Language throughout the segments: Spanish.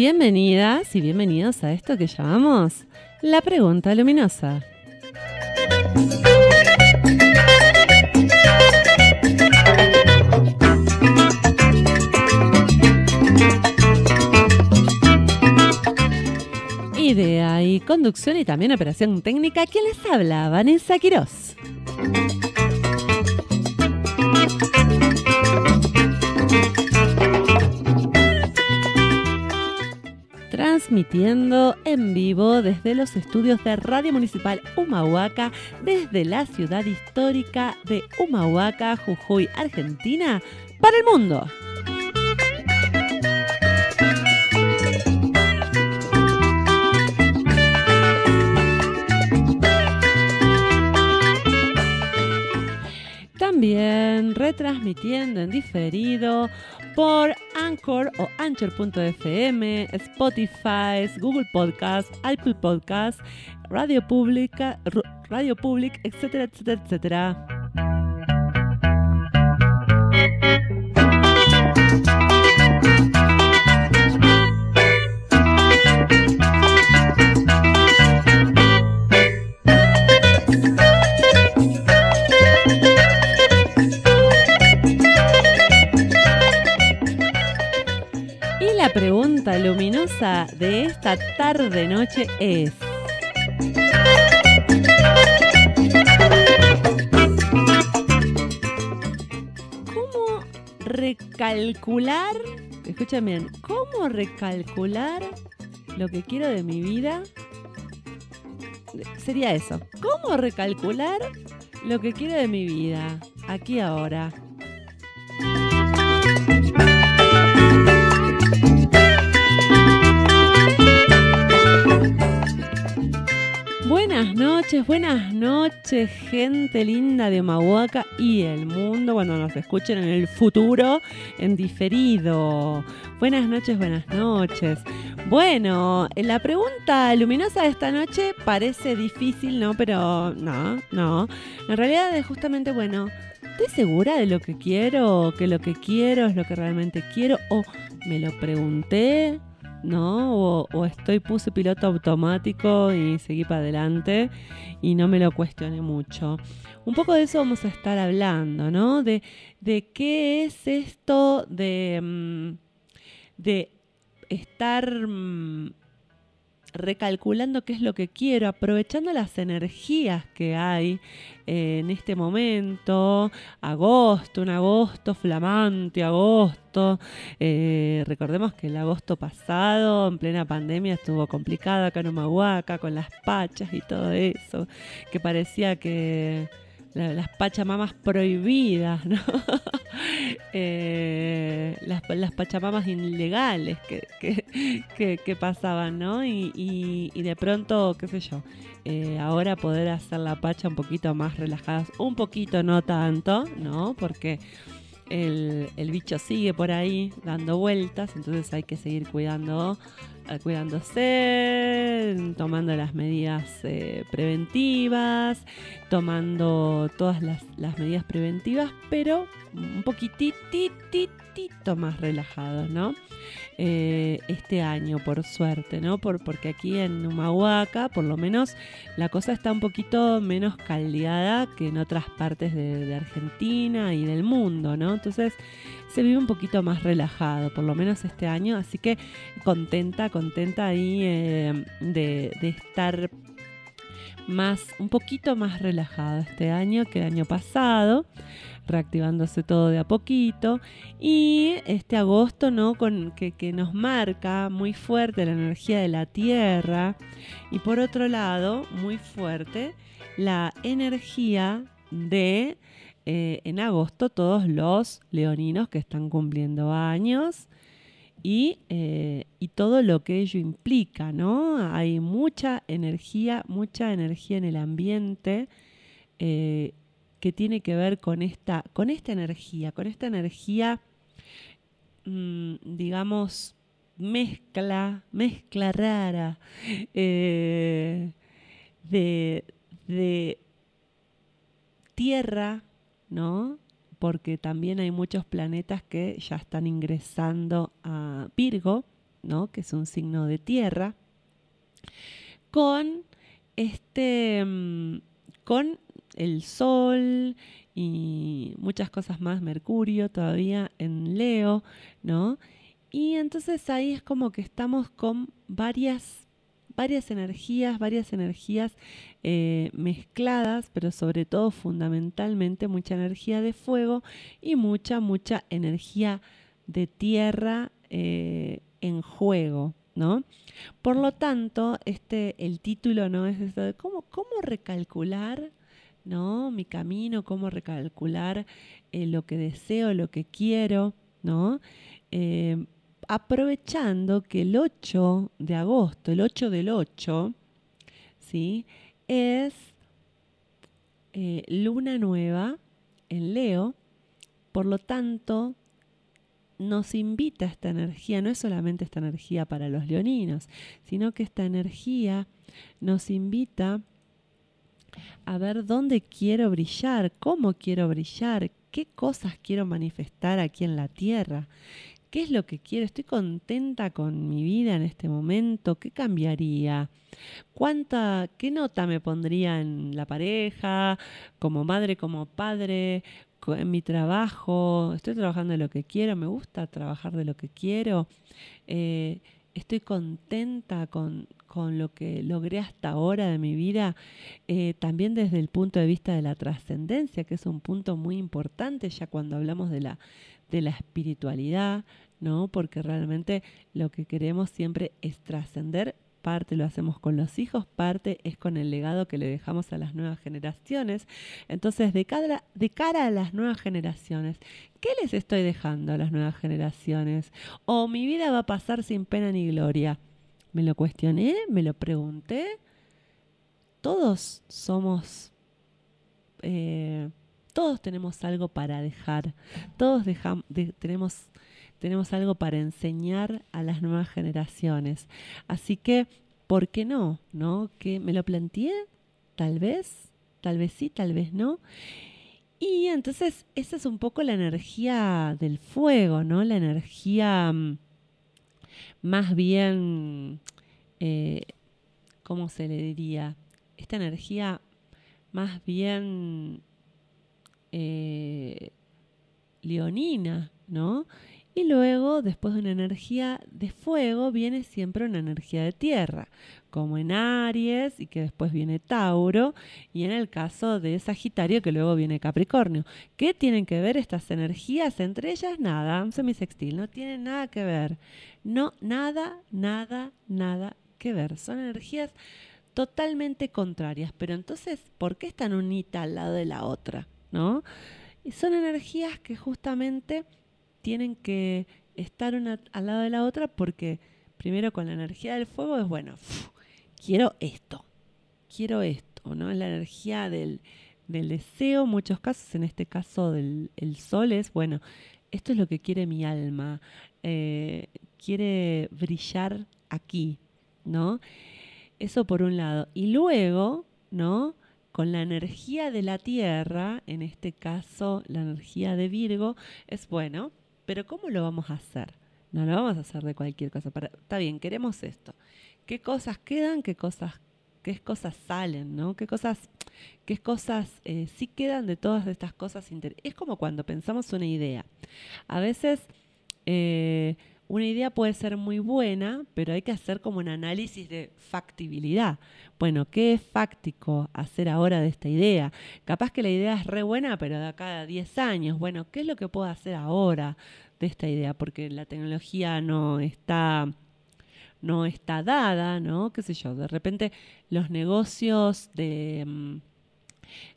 Bienvenidas y bienvenidos a esto que llamamos la pregunta luminosa. Idea y conducción y también operación técnica. ¿Quién les habla? Vanessa Quirós. Transmitiendo en vivo desde los estudios de Radio Municipal Humahuaca, desde la ciudad histórica de Humahuaca, Jujuy, Argentina, para el mundo. También retransmitiendo en diferido por Anchor o Anchor.fm, Spotify, Google Podcast, Apple Podcast, Radio Pública, Radio Public, etcétera, etcétera, etcétera. Pregunta luminosa de esta tarde-noche es... ¿Cómo recalcular, escuchen bien, cómo recalcular lo que quiero de mi vida? Sería eso, ¿cómo recalcular lo que quiero de mi vida? Aquí ahora. Buenas noches, buenas noches, gente linda de Mahuaca y el mundo cuando nos escuchen en el futuro en diferido. Buenas noches, buenas noches. Bueno, la pregunta luminosa de esta noche parece difícil, ¿no? Pero no, no. En realidad es justamente, bueno, ¿estoy segura de lo que quiero? ¿Que lo que quiero es lo que realmente quiero? ¿O me lo pregunté? ¿No? O, estoy, puse piloto automático y seguí para adelante y no me lo cuestioné mucho. Un poco de eso vamos a estar hablando, ¿no? De, de qué es esto de, mm, de estar mm, recalculando qué es lo que quiero, aprovechando las energías que hay eh, en este momento, agosto, un agosto flamante, agosto. Eh, recordemos que el agosto pasado, en plena pandemia, estuvo complicado acá en Humahuaca, con las pachas y todo eso, que parecía que las pachamamas prohibidas, ¿no? Eh, las, las, pachamamas ilegales que, que, pasaban, ¿no? Y, de pronto, qué sé yo, eh, ahora poder hacer la pacha un poquito más relajadas, un poquito, no tanto, ¿no? Porque el, el bicho sigue por ahí dando vueltas, entonces hay que seguir cuidando cuidándose, tomando las medidas eh, preventivas, tomando todas las, medidas preventivas, pero un más relajados, ¿no? Eh, este año, por suerte, ¿no? Por, porque aquí en Humahuaca, por lo menos, la cosa está un poquito menos caldeada que en otras partes de, de Argentina y del mundo, ¿no? Entonces, se vive un poquito más relajado, por lo menos este año, así que contenta, contenta ahí eh, de, estar más, un poquito más relajado este año que el año pasado, reactivándose todo de a poquito. Y este agosto, ¿no? Con, que, que, nos marca muy fuerte la energía de la tierra. Y por otro lado, muy fuerte la energía de eh, en agosto todos los leoninos que están cumpliendo años y, eh, y, todo lo que ello implica, ¿no? Hay mucha energía, mucha energía en el ambiente eh, que tiene que ver con esta, con esta energía, con esta energía, mm, digamos, mezcla, mezcla rara de, de tierra ¿no? Porque también hay muchos planetas que ya están ingresando a Virgo, ¿no? Que es un signo de tierra, con este, mm, con el Sol y muchas cosas más, Mercurio todavía en Leo, ¿no? Y entonces ahí es como que estamos con varias, varias energías, varias energías eh, mezcladas, pero sobre todo fundamentalmente mucha energía de fuego y mucha, mucha energía de tierra eh, en juego, ¿no? Por lo tanto, este, el título no es eso de cómo, cómo recalcular ¿no? Mi camino, cómo recalcular eh, lo que deseo, lo que quiero, ¿no? Eh, aprovechando que el 8 de agosto, el 8 del 8, ¿sí? Es eh, luna nueva en Leo, por lo tanto, nos invita esta energía, no es solamente esta energía para los leoninos, sino que esta energía nos invita a ver dónde quiero brillar, cómo quiero brillar, qué cosas quiero manifestar aquí en la tierra, qué es lo que quiero, estoy contenta con mi vida en este momento, qué cambiaría, cuánta, qué nota me pondría en la pareja, como madre, como padre, en mi trabajo, estoy trabajando de lo que quiero, me gusta trabajar de lo que quiero, eh, estoy contenta con, con lo que logré hasta ahora de mi vida, eh, también desde el punto de vista de la trascendencia, que es un punto muy importante ya cuando hablamos de la, de la espiritualidad, ¿no? Porque realmente lo que queremos siempre es trascender parte lo hacemos con los hijos, parte es con el legado que le dejamos a las nuevas generaciones. Entonces, de cara, de cara a las nuevas generaciones, ¿qué les estoy dejando a las nuevas generaciones? ¿O mi vida va a pasar sin pena ni gloria? Me lo cuestioné, me lo pregunté. Todos somos, eh, todos tenemos algo para dejar, todos tenemos, tenemos algo para enseñar a las nuevas generaciones. Así que, ¿por qué no? ¿No? Que me lo planteé, tal vez, tal vez sí, tal vez no. Y entonces esa es un poco la energía del fuego, ¿no? La energía mm, más bien, eh, ¿cómo se le diría? Esta energía más bien eh, leonina, ¿no? Y luego, después de una energía de fuego, viene siempre una energía de tierra, como en Aries y que después viene Tauro, y en el caso de Sagitario que luego viene Capricornio. ¿Qué tienen que ver estas energías? Entre ellas nada, un semisextil, no tienen nada que ver. No, nada, nada, nada que ver. Son energías totalmente contrarias, pero entonces, ¿por qué están unitas al lado de la otra? ¿No? Y son energías que justamente tienen que estar una al lado de la otra porque primero con la energía del fuego es bueno, quiero esto, quiero esto, ¿no? La energía del, del deseo, muchos casos, en este caso del el sol es, bueno, esto es lo que quiere mi alma, eh, quiere brillar aquí, ¿no? Eso por un lado. Y luego, ¿no? Con la energía de la tierra, en este caso la energía de Virgo, es bueno, pero ¿cómo lo vamos a hacer? No lo vamos a hacer de cualquier cosa. está bien, queremos esto. ¿Qué cosas quedan? ¿Qué cosas, qué cosas salen? ¿no? ¿Qué cosas, qué cosas eh, sí quedan de todas estas cosas? Es como cuando pensamos una idea. A veces eh, una idea puede ser muy buena, pero hay que hacer como un análisis de factibilidad. Bueno, ¿qué es fáctico hacer ahora de esta idea? Capaz que la idea es re buena, pero de acá a 10 años, bueno, ¿qué es lo que puedo hacer ahora de esta idea? Porque la tecnología no está no está dada, ¿no? ¿Qué sé yo? De repente los negocios de mm,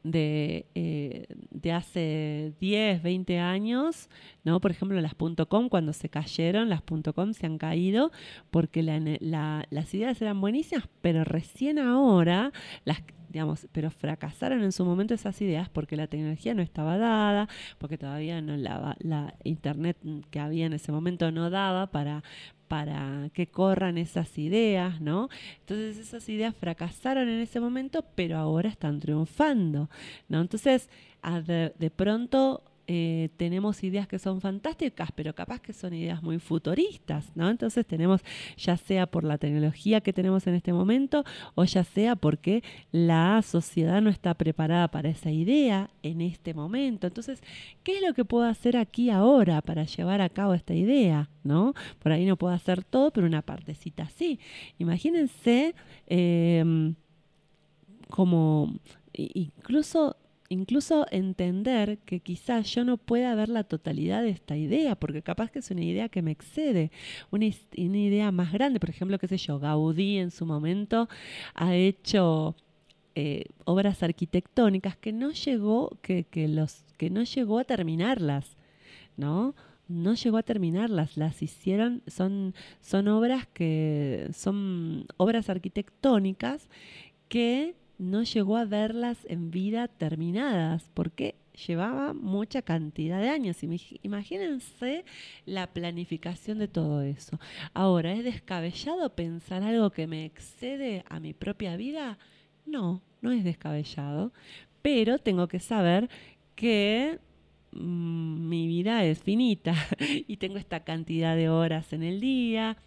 de, eh, de hace 10, 20 años, ¿no? Por ejemplo, las .com, cuando se cayeron, las .com se han caído porque las ideas eran buenísimas, pero recién ahora las digamos, pero fracasaron en su momento esas ideas porque la tecnología no estaba dada, porque todavía no la, la internet que había en ese momento no daba para, para que corran esas ideas, ¿no? Entonces esas ideas fracasaron en ese momento, pero ahora están triunfando, ¿no? Entonces, de, pronto eh, tenemos ideas que son fantásticas, pero capaz que son ideas muy futuristas, ¿no? Entonces tenemos, ya sea por la tecnología que tenemos en este momento, o ya sea porque la sociedad no está preparada para esa idea en este momento. Entonces, ¿qué es lo que puedo hacer aquí ahora para llevar a cabo esta idea? ¿No? Por ahí no puedo hacer todo, pero una partecita sí. Imagínense em, como incluso incluso entender que quizás yo no pueda ver la totalidad de esta idea, porque capaz que es una idea que me excede, una, idea más grande. Por ejemplo, qué sé yo, Gaudí en su momento ha hecho eh, obras arquitectónicas que no llegó, que, los, que no llegó a terminarlas, ¿no? no llegó a terminarlas, las hicieron, son, son obras que son obras arquitectónicas que no llegó a verlas en vida terminadas, porque llevaba mucha cantidad de años. Imagínense la planificación de todo eso. Ahora, ¿es descabellado pensar algo que me excede a mi propia vida? No, no es descabellado, pero tengo que saber que mm, mi vida es finita y tengo esta cantidad de horas en el día,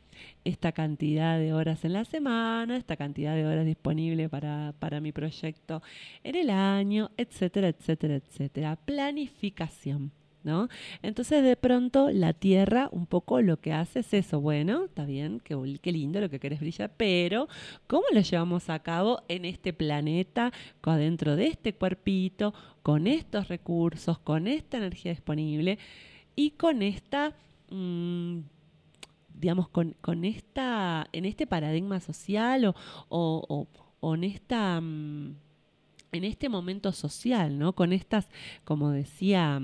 esta cantidad de horas en la semana, esta cantidad de horas disponibles para, para mi proyecto en el año, etcétera, etcétera, etcétera. Planificación. ¿No? Entonces de pronto la Tierra un poco lo que hace es eso, bueno, está bien, qué, qué lindo lo que querés brillar, pero ¿cómo lo llevamos a cabo en este planeta, dentro de este cuerpito, con estos recursos, con esta energía disponible y con esta... Mm, digamos, con, con esta, en este paradigma social o, o, en esta mm, en este momento social, ¿no? Con estas, como decía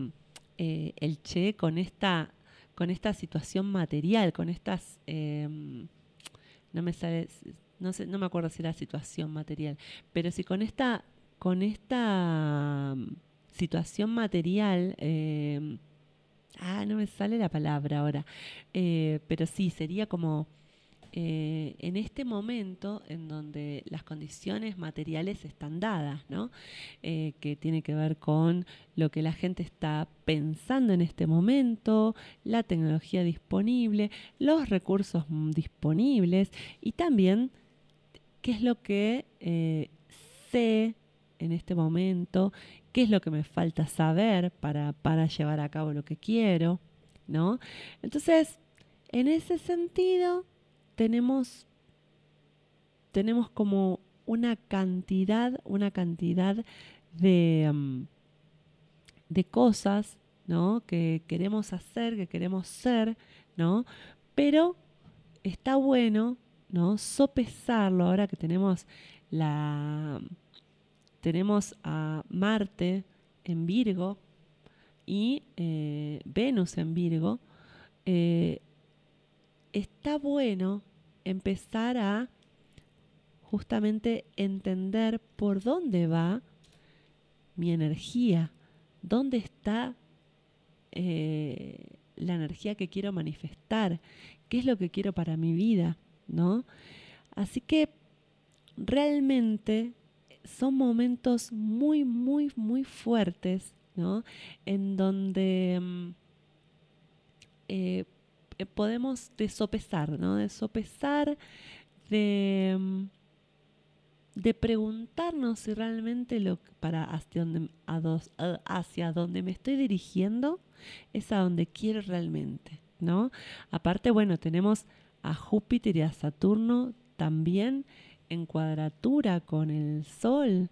eh, el Che, con esta, con esta situación material, con estas em, no me sale, no sé, no me acuerdo si era situación material, pero sí con esta, con esta mm, situación material eh, Ah, no me sale la palabra ahora. Eh, pero sí, sería como eh, en este momento en donde las condiciones materiales están dadas, ¿no? Eh, que tiene que ver con lo que la gente está pensando en este momento, la tecnología disponible, los recursos disponibles y también qué es lo que sé en este momento qué es lo que me falta saber para, para llevar a cabo lo que quiero, ¿no? Entonces, en ese sentido, tenemos, tenemos como una cantidad, una cantidad de, mm, de cosas, ¿no? Que queremos hacer, que queremos ser, ¿no? Pero está bueno, ¿no? Sopesarlo ahora que tenemos la tenemos a Marte en Virgo y eh, Venus en Virgo, eh, está bueno empezar a justamente entender por dónde va mi energía, dónde está eh, la energía que quiero manifestar, qué es lo que quiero para mi vida, ¿no? Así que realmente son momentos muy, muy, muy fuertes, ¿no? En donde mm, eh, eh, podemos desopesar, ¿no? Desopesar, de, mm, de preguntarnos si realmente lo para hacia donde, hacia donde me estoy dirigiendo es a donde quiero realmente, ¿no? Aparte, bueno, tenemos a Júpiter y a Saturno también en cuadratura con el Sol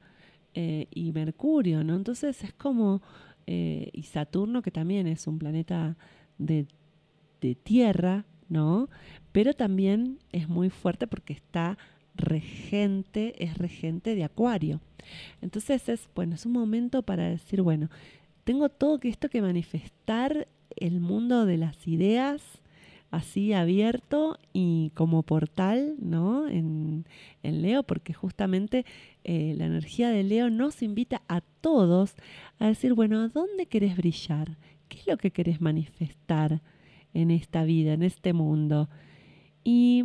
eh, y Mercurio, ¿no? Entonces es como, eh, y Saturno, que también es un planeta de, de Tierra, ¿no? Pero también es muy fuerte porque está regente, es regente de Acuario. Entonces es, bueno, es un momento para decir, bueno, tengo todo esto que manifestar el mundo de las ideas, así abierto y como portal, ¿no? En, Leo, porque justamente eh, la energía de Leo nos invita a todos a decir, bueno, ¿a dónde querés brillar? ¿Qué es lo que querés manifestar en esta vida, en este mundo? Y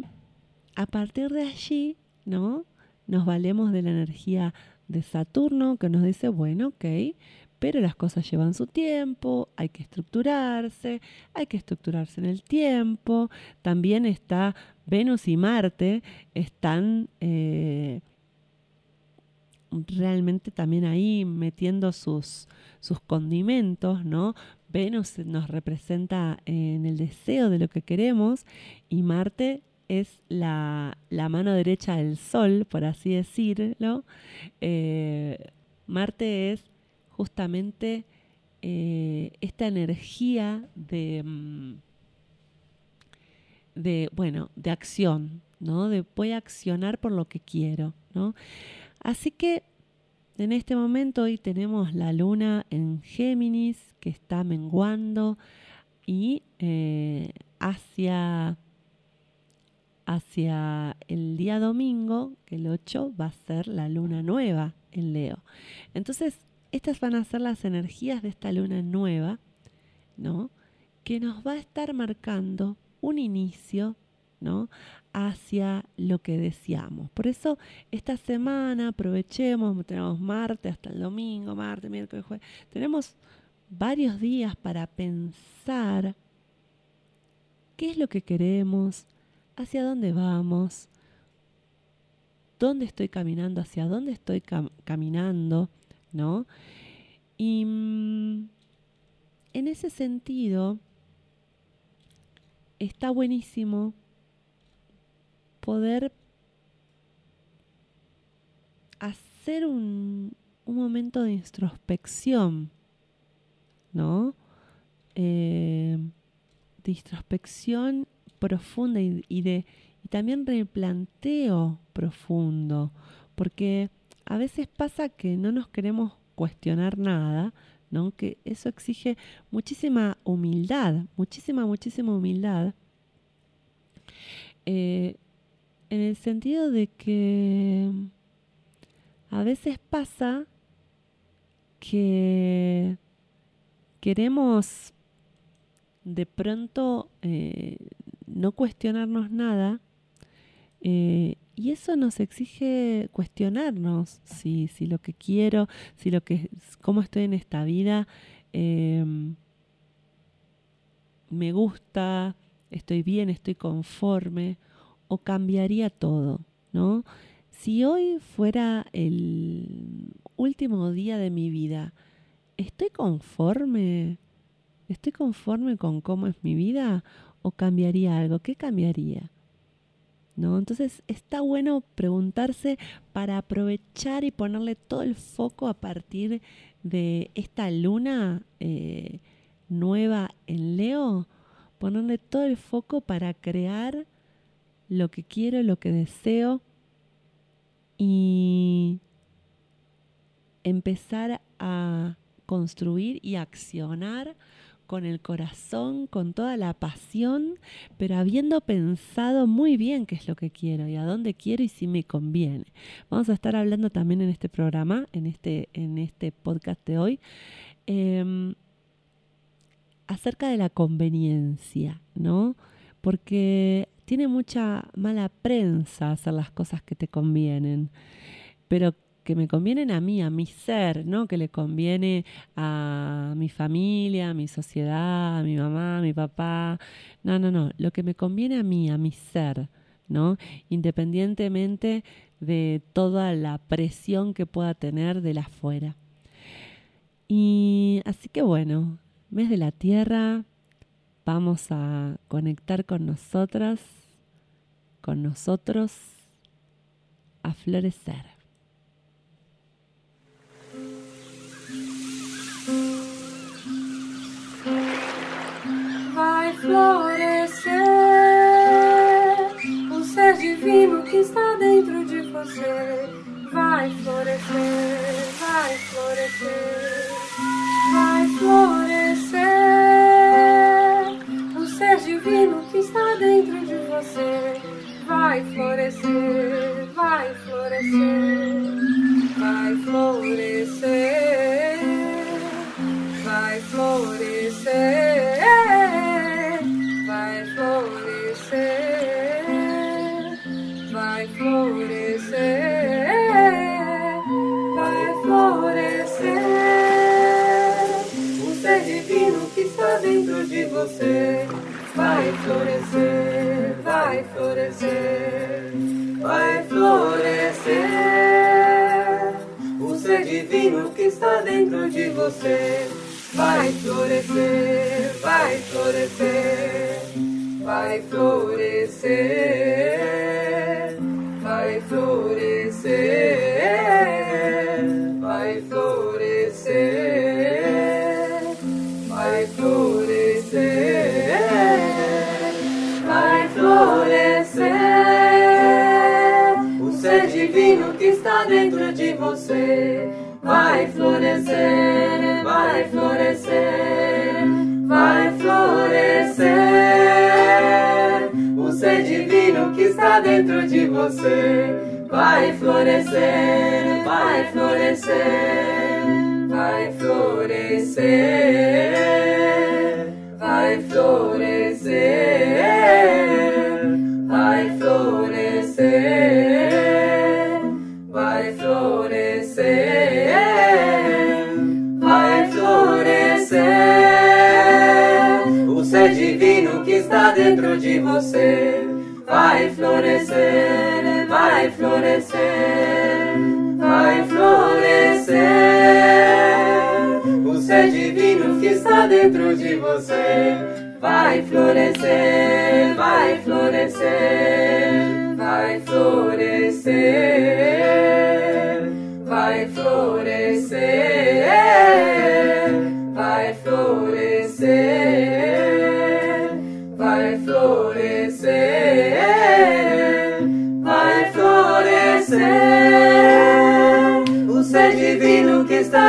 a partir de allí, ¿no? Nos valemos de la energía de Saturno que nos dice, bueno, ok, pero las cosas llevan su tiempo, hay que estructurarse, hay que estructurarse en el tiempo. También está Venus y Marte, están eh, realmente también ahí metiendo sus, sus condimentos, ¿no? Venus nos representa en el deseo de lo que queremos y Marte es la, mano derecha del Sol, por así decirlo. Eh, Marte es justamente eh, esta energía de, mm, de, bueno, de acción, ¿no? De voy a accionar por lo que quiero, ¿no? Así que en este momento hoy tenemos la luna en Géminis que está menguando y eh, hacia, hacia el día domingo, que el 8 va a ser la luna nueva en Leo. Entonces, estas van a ser las energías de esta luna nueva, ¿no? Que nos va a estar marcando un inicio, ¿no? Hacia lo que deseamos. Por eso, esta semana aprovechemos, tenemos martes hasta el domingo, martes, miércoles, jueves. Tenemos varios días para pensar qué es lo que queremos, hacia dónde vamos, dónde estoy caminando, hacia dónde estoy caminando, ¿no? Y mm, en ese sentido, está buenísimo poder hacer un, momento de introspección, ¿no? Eh, de introspección profunda y, de, y también replanteo profundo, porque a veces pasa que no nos queremos cuestionar nada, ¿no? Que eso exige muchísima humildad, muchísima, muchísima humildad. Eh, en el sentido de que a veces pasa que queremos de pronto eh, no cuestionarnos nada eh, y eso nos exige cuestionarnos si, si lo que quiero, si lo que, cómo estoy en esta vida, em, me gusta, estoy bien, estoy conforme, o cambiaría todo, ¿no? Si hoy fuera el último día de mi vida, ¿estoy conforme? ¿Estoy conforme con cómo es mi vida? ¿O cambiaría algo? ¿Qué cambiaría? ¿No? Entonces está bueno preguntarse para aprovechar y ponerle todo el foco a partir de esta luna eh, nueva en Leo, ponerle todo el foco para crear lo que quiero, lo que deseo y empezar a construir y accionar con el corazón, con toda la pasión, pero habiendo pensado muy bien qué es lo que quiero y a dónde quiero y si me conviene. Vamos a estar hablando también en este programa, en este, en este podcast de hoy, em, acerca de la conveniencia, ¿no? Porque tiene mucha mala prensa hacer las cosas que te convienen, pero que me convienen a mí, a mi ser, ¿no? Que le conviene a mi familia, a mi sociedad, a mi mamá, a mi papá. No, no, no. Lo que me conviene a mí, a mi ser, ¿no? Independientemente de toda la presión que pueda tener de la afuera. Y así que bueno, mes de la tierra, vamos a conectar con nosotras, con nosotros, a florecer. Florescer o ser divino que está dentro de você. Vai florescer, vai florescer, vai florescer o ser divino que está dentro de você. Vai florescer, vai florescer, vai florescer, vai florescer. vai florescer. Florescer, vai florescer, vai florescer, vai florescer. O ser divino que está dentro de você. Vai florescer, vai florescer, vai florescer, vai florescer, vai florescer, está dentro de você. Vai florescer, vai florescer, vai florescer. O ser divino que está dentro de você. Vai florescer, vai florescer, vai florescer, vai florescer, vai florescer, está dentro de você. Vai florescer, vai florescer, vai florescer. O ser divino que está dentro de você. Vai florescer, vai florescer, vai florescer,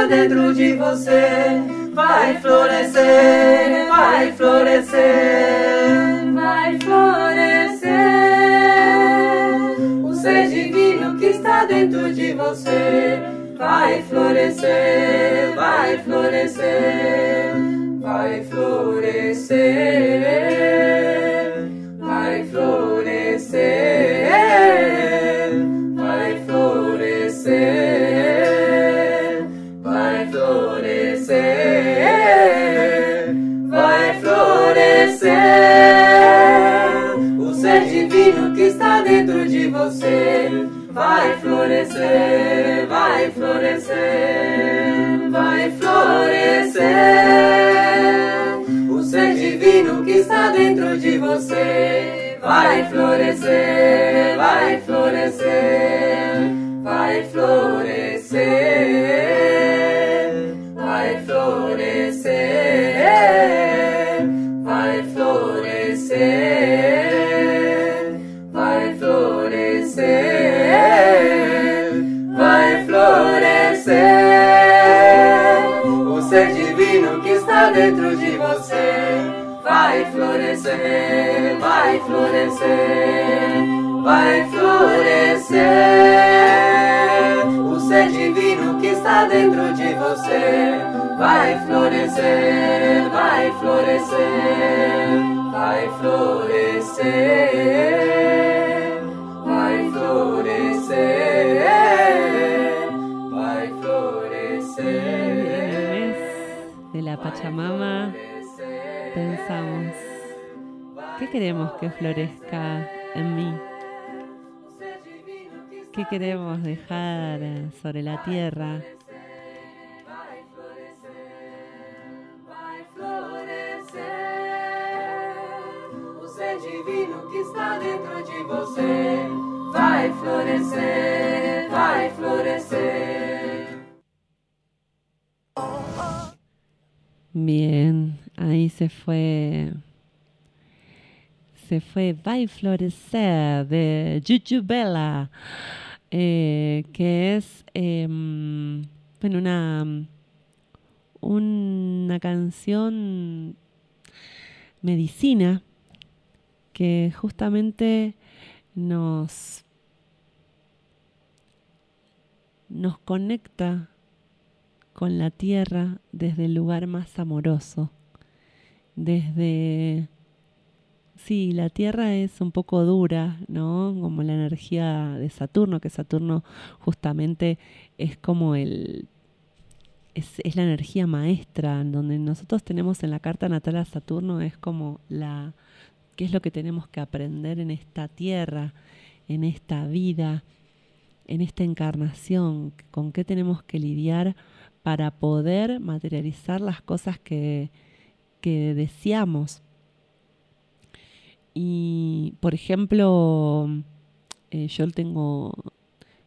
dentro de você. Vai florescer, vai florescer, vai florescer. O ser divino que está dentro de você. Vai florescer, vai florescer, vai florescer, vai florescer, O ser divino que está dentro de você vai florescer, vai florescer, vai florescer. O ser divino que está dentro de você vai florescer, vai florescer, vai florescer, vai florescer, florescer. O ser divino que está dentro de você vai florescer, vai florescer, vai florescer. O ser divino que está dentro de você vai florescer, vai florescer, vai florescer, vai florescer, vai la Pachamama pensamos, ¿qué queremos que florezca en mí? ¿Qué queremos dejar sobre la tierra? Divino que está dentro de você. Vai florescer, Bien, ahí se fue. Se fue Vai Florecer de Jujubela, eh, que es em, bueno, una, una canción medicina que justamente nos, nos conecta con la tierra desde el lugar más amoroso, desde... Sí, la tierra es un poco dura, ¿no? Como la energía de Saturno, que Saturno justamente es como el, es, es, la energía maestra, donde nosotros tenemos en la carta natal a Saturno, es como la, qué es lo que tenemos que aprender en esta tierra, en esta vida, en esta encarnación, con qué tenemos que lidiar para poder materializar las cosas que, que deseamos. Y, por ejemplo, eh, yo tengo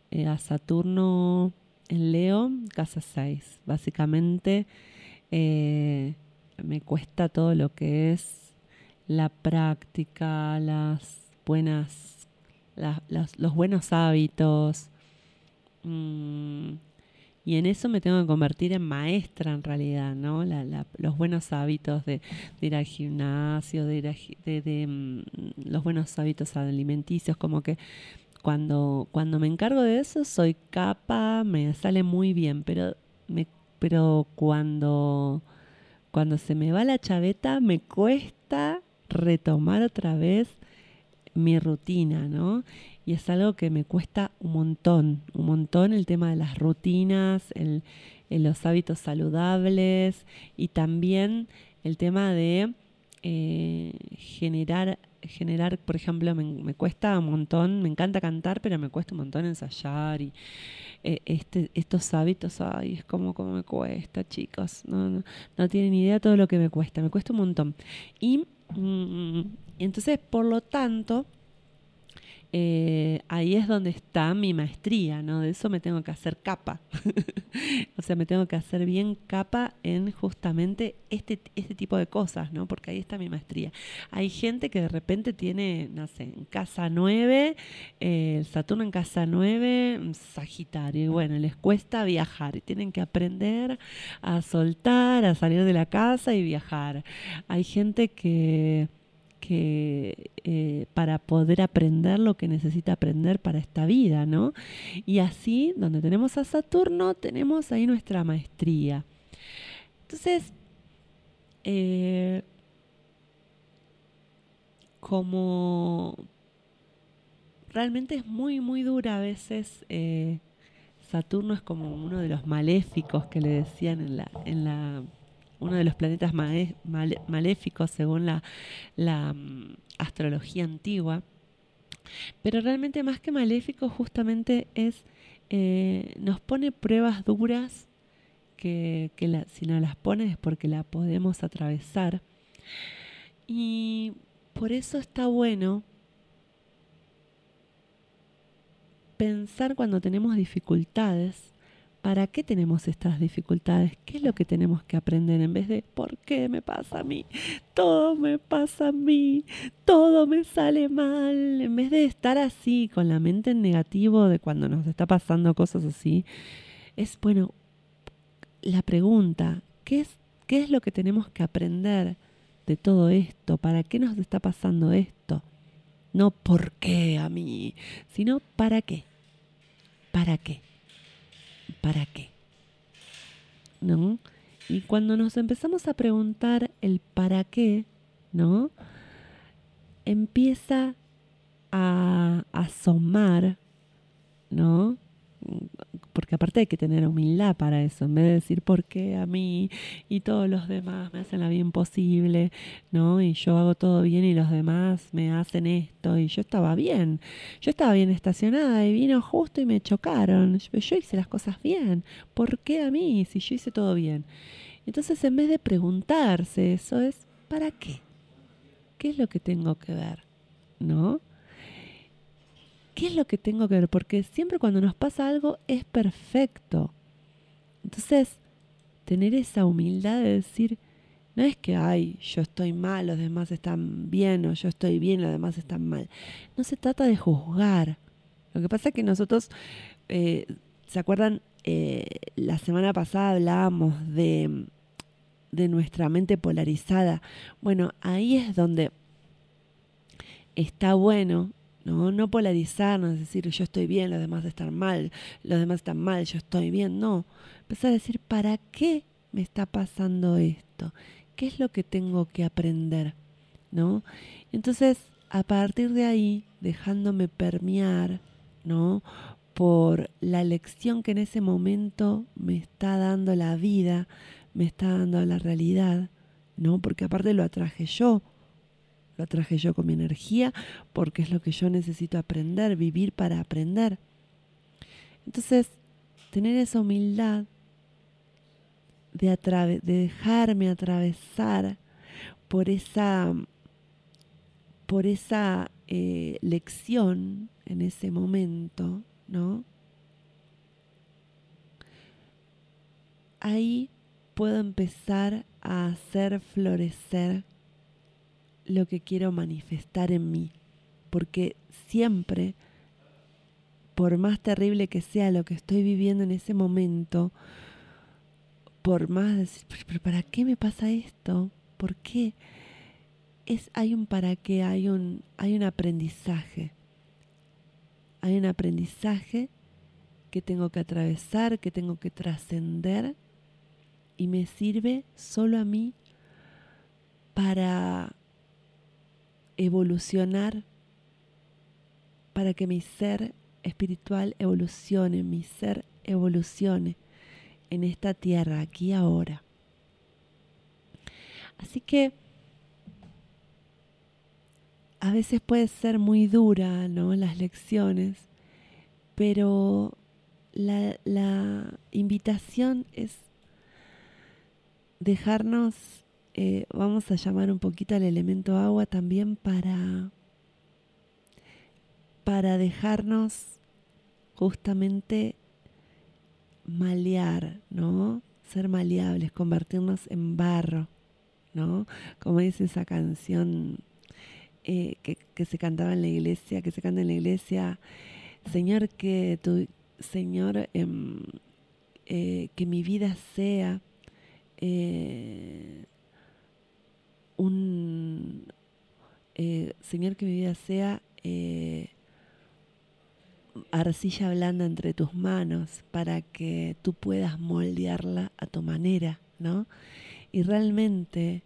eh, a Saturno en Leo, casa 6. Básicamente eh, me cuesta todo lo que es la práctica, las buenas, los buenos hábitos. Mm, y en eso me tengo que convertir en maestra en realidad, ¿no? los buenos hábitos de, ir al gimnasio, de ir a, de, mm, los buenos hábitos alimenticios, como que cuando, cuando me encargo de eso soy capa, me sale muy bien, pero, me, pero cuando, cuando se me va la chaveta me cuesta retomar otra vez mi rutina, ¿no? Y es algo que me cuesta un montón, un montón el tema de las rutinas, el, los hábitos saludables y también el tema de eh, generar, generar, por ejemplo, me, cuesta un montón, me encanta cantar, pero me cuesta un montón ensayar y eh, este, estos hábitos, ay, es como, como me cuesta, chicos, no, no, no tienen idea todo lo que me cuesta, me cuesta un montón. Y Mm, entonces, por lo tanto, eh, ahí es donde está mi maestría, ¿no? De eso me tengo que hacer capa. o sea, me tengo que hacer bien capa en justamente este, este tipo de cosas, ¿no? Porque ahí está mi maestría. Hay gente que de repente tiene, no sé, en casa 9, eh, Saturno en casa 9, Sagitario, y bueno, les cuesta viajar y tienen que aprender a soltar, a salir de la casa y viajar. Hay gente que que eh, para poder aprender lo que necesita aprender para esta vida, ¿no? Y así, donde tenemos a Saturno, tenemos ahí nuestra maestría. Entonces, eh, como realmente es muy, muy dura a veces, eh, Saturno es como uno de los maléficos que le decían en la, en la uno de los planetas maléficos según la, mm, astrología antigua. Pero realmente más que maléfico justamente es, eh, nos pone pruebas duras que, si no las pone es porque la podemos atravesar. Y por eso está bueno pensar cuando tenemos dificultades ¿Para qué tenemos estas dificultades? ¿Qué es lo que tenemos que aprender en vez de ¿por qué me pasa a mí? Todo me pasa a mí, todo me sale mal. En vez de estar así, con la mente en negativo de cuando nos está pasando cosas así, es bueno, la pregunta, ¿qué es, qué es lo que tenemos que aprender de todo esto? ¿Para qué nos está pasando esto? No por qué a mí, sino para qué. ¿Para qué? ¿Para qué? ¿No? Y cuando nos empezamos a preguntar el para qué, ¿no? Empieza a asomar, ¿no? Porque aparte hay que tener humildad para eso, en vez de decir por qué a mí y todos los demás me hacen la vida imposible, ¿no? Y yo hago todo bien y los demás me hacen esto y yo estaba bien, yo estaba bien estacionada y vino justo y me chocaron, yo, yo hice las cosas bien, ¿por qué a mí si yo hice todo bien? Entonces en vez de preguntarse eso es, ¿para qué? ¿Qué es lo que tengo que ver? ¿No? ¿Qué es lo que tengo que ver? Porque siempre cuando nos pasa algo es perfecto. Entonces, tener esa humildad de decir, no es que, ay, yo estoy mal, los demás están bien, o yo estoy bien, los demás están mal. No se trata de juzgar. Lo que pasa es que nosotros, eh, ¿se acuerdan? Eh, la semana pasada hablábamos de, de nuestra mente polarizada. Bueno, ahí es donde está bueno ¿no? No polarizarnos, decir, yo estoy bien, los demás están mal, los demás están mal, yo estoy bien, no. Empezar a decir, ¿para qué me está pasando esto? ¿Qué es lo que tengo que aprender? ¿No? Entonces, a partir de ahí, dejándome permear, ¿no? por la lección que en ese momento me está dando la vida, me está dando la realidad, ¿no? Porque aparte lo atraje yo, lo atraje yo con mi energía, porque es lo que yo necesito aprender, vivir para aprender. Entonces, tener esa humildad de, de dejarme atravesar por esa, por esa eh, lección en ese momento, ¿no? Ahí puedo empezar a hacer florecer lo que quiero manifestar en mí, porque siempre, por más terrible que sea lo que estoy viviendo en ese momento, por más decir, pero ¿para qué me pasa esto? ¿Por qué? Es, hay un para qué, hay un, hay un aprendizaje. Hay un aprendizaje que tengo que atravesar, que tengo que trascender y me sirve solo a mí para evolucionar, para que mi ser espiritual evolucione, mi ser evolucione en esta tierra, aquí ahora. Así que a veces puede ser muy dura, ¿no? Las lecciones, pero la, la invitación es dejarnos, eh, vamos a llamar un poquito al elemento agua también para, para dejarnos justamente malear, ¿no? Ser maleables, convertirnos en barro, ¿no? Como dice esa canción eh, que, que, se cantaba en la iglesia, que se canta en la iglesia, Señor, que tu, Señor, em, eh, que mi vida sea un Señor, que mi vida sea arcilla blanda entre tus manos para que tú puedas moldearla a tu manera, ¿no? Y realmente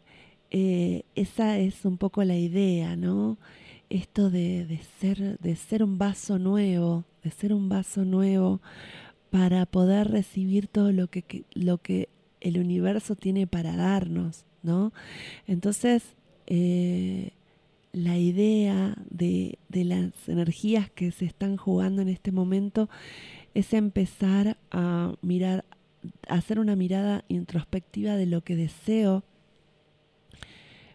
eh, esa es un poco la idea, ¿no? Esto de, ser, de ser un vaso nuevo, de ser un vaso nuevo para poder recibir todo lo que, lo que el universo tiene para darnos, ¿no? Entonces, eh, la idea de, las energías que se están jugando en este momento es empezar a mirar, a hacer una mirada introspectiva de lo que deseo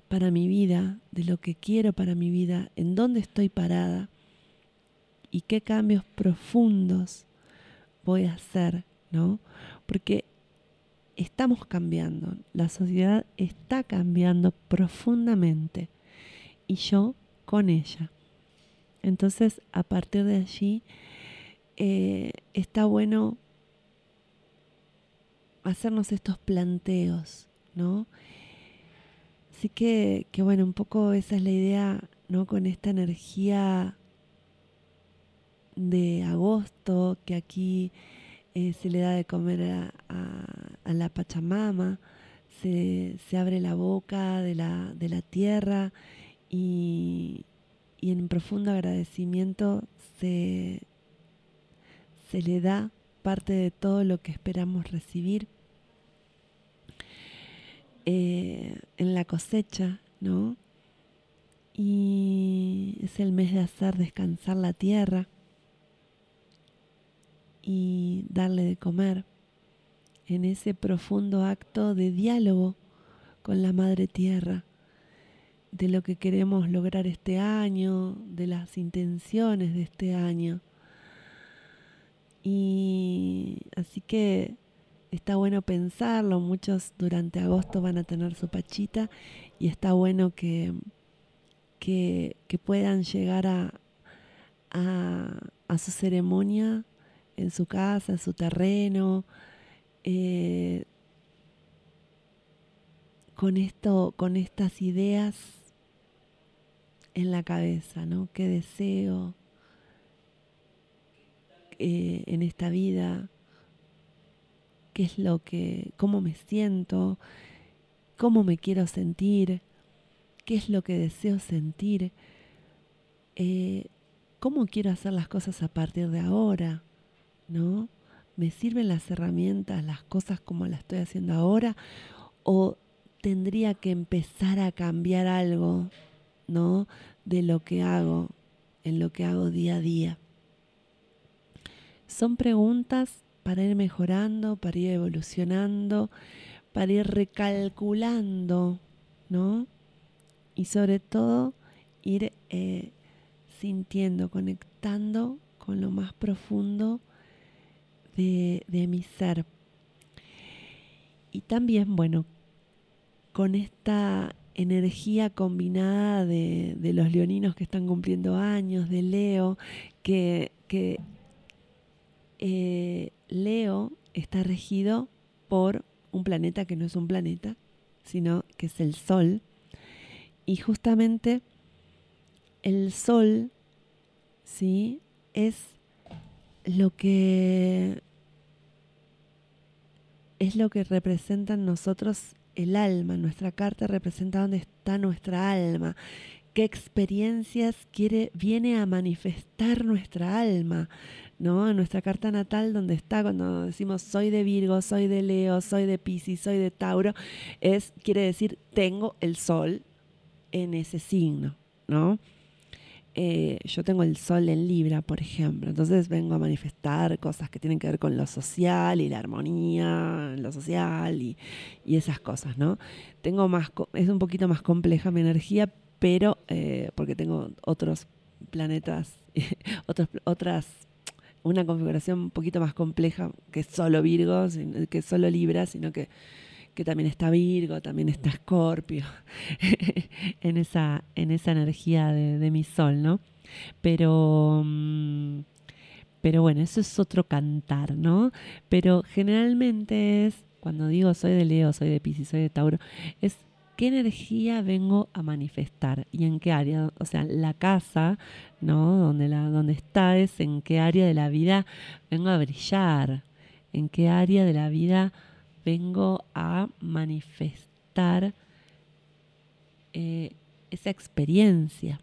para mi vida, de lo que quiero para mi vida, en dónde estoy parada y qué cambios profundos voy a hacer, ¿no? Porque estamos cambiando, la sociedad está cambiando profundamente y yo con ella. Entonces, a partir de allí, eh, está bueno hacernos estos planteos, ¿no? Así que, que, bueno, un poco esa es la idea, ¿no? Con esta energía de agosto, que aquí eh, se le da de comer a, a, la Pachamama, se, se, abre la boca de la, de la tierra y, en profundo agradecimiento se, se le da parte de todo lo que esperamos recibir eh, en la cosecha, ¿no? Y es el mes de hacer descansar la tierra y darle de comer en ese profundo acto de diálogo con la madre tierra de lo que queremos lograr este año, de las intenciones de este año. Y así que está bueno pensarlo, muchos durante agosto van a tener su pachita y está bueno que, que, puedan llegar a, a, su ceremonia en su casa, en su terreno, eh, con esto, con estas ideas en la cabeza, ¿no? ¿Qué deseo eh, en esta vida? ¿Qué es lo que, cómo me siento? ¿Cómo me quiero sentir? ¿Qué es lo que deseo sentir? Eh, ¿Cómo quiero hacer las cosas a partir de ahora? ¿no? ¿Me sirven las herramientas, las cosas como las estoy haciendo ahora? ¿O tendría que empezar a cambiar algo, ¿no? De lo que hago, en lo que hago día a día. Son preguntas para ir mejorando, para ir evolucionando, para ir recalculando, ¿no? Y sobre todo ir eh, sintiendo, conectando con lo más profundo de, mi ser. Y también, bueno, con esta energía combinada de, los leoninos que están cumpliendo años, de Leo, que, eh, Leo está regido por un planeta que no es un planeta, sino que es el Sol. Y justamente el Sol, ¿sí? Es lo que es lo que representa en nosotros el alma. Nuestra carta representa dónde está nuestra alma, qué experiencias quiere, viene a manifestar nuestra alma, ¿no? En nuestra carta natal, donde está cuando decimos soy de Virgo, soy de Leo, soy de Piscis, soy de Tauro, es, quiere decir, tengo el sol en ese signo, ¿no? Eh, yo tengo el sol en Libra, por ejemplo, entonces vengo a manifestar cosas que tienen que ver con lo social y la armonía, lo social y, esas cosas, ¿no? Tengo más, es un poquito más compleja mi energía, pero eh, porque tengo otros planetas, otros, otras, una configuración un poquito más compleja que solo Virgo, que solo Libra, sino que que también está Virgo, también está Escorpio, en, esa, en esa energía de, mi sol, ¿no? Pero, mm, pero bueno, eso es otro cantar, ¿no? Pero generalmente es, cuando digo soy de Leo, soy de Pisces, soy de Tauro, es qué energía vengo a manifestar y en qué área, o sea, la casa, ¿no? Donde, la, donde está es en qué área de la vida vengo a brillar, en qué área de la vida vengo a manifestar eh, esa experiencia.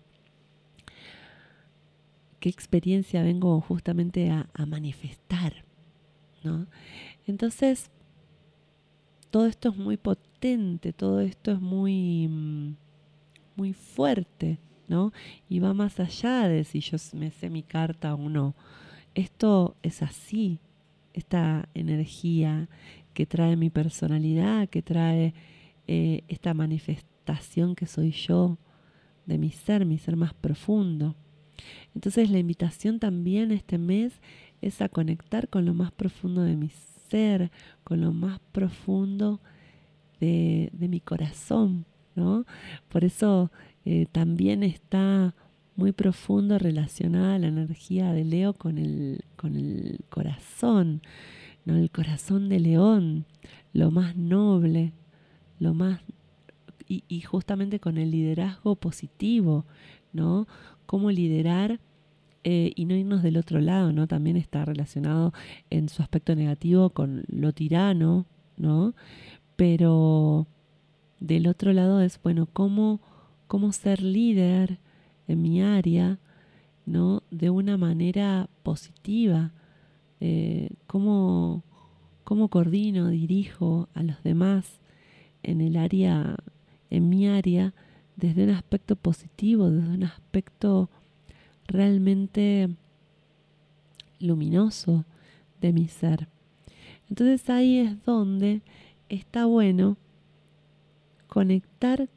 ¿Qué experiencia vengo justamente a, manifestar? ¿no? Entonces, todo esto es muy potente, todo esto es muy, mm, muy fuerte, ¿no? Y va más allá de si yo me sé mi carta o no. Esto es así, esta energía, que trae mi personalidad, que trae eh, esta manifestación que soy yo de mi ser, mi ser más profundo. Entonces la invitación también este mes es a conectar con lo más profundo de mi ser, con lo más profundo de, mi corazón, ¿no? Por eso eh, también está muy profundo relacionada la energía de Leo con el, con el corazón. ¿No? El corazón de león, lo más noble, lo más y, justamente con el liderazgo positivo, ¿no? Cómo liderar eh, y no irnos del otro lado, ¿no? También está relacionado en su aspecto negativo con lo tirano, ¿no? Pero del otro lado es, bueno, cómo, cómo ser líder en mi área, ¿no? De una manera positiva, eh, cómo, coordino, dirijo a los demás en el área, en mi área, desde un aspecto positivo, desde un aspecto realmente luminoso de mi ser. Entonces ahí es donde está bueno conectar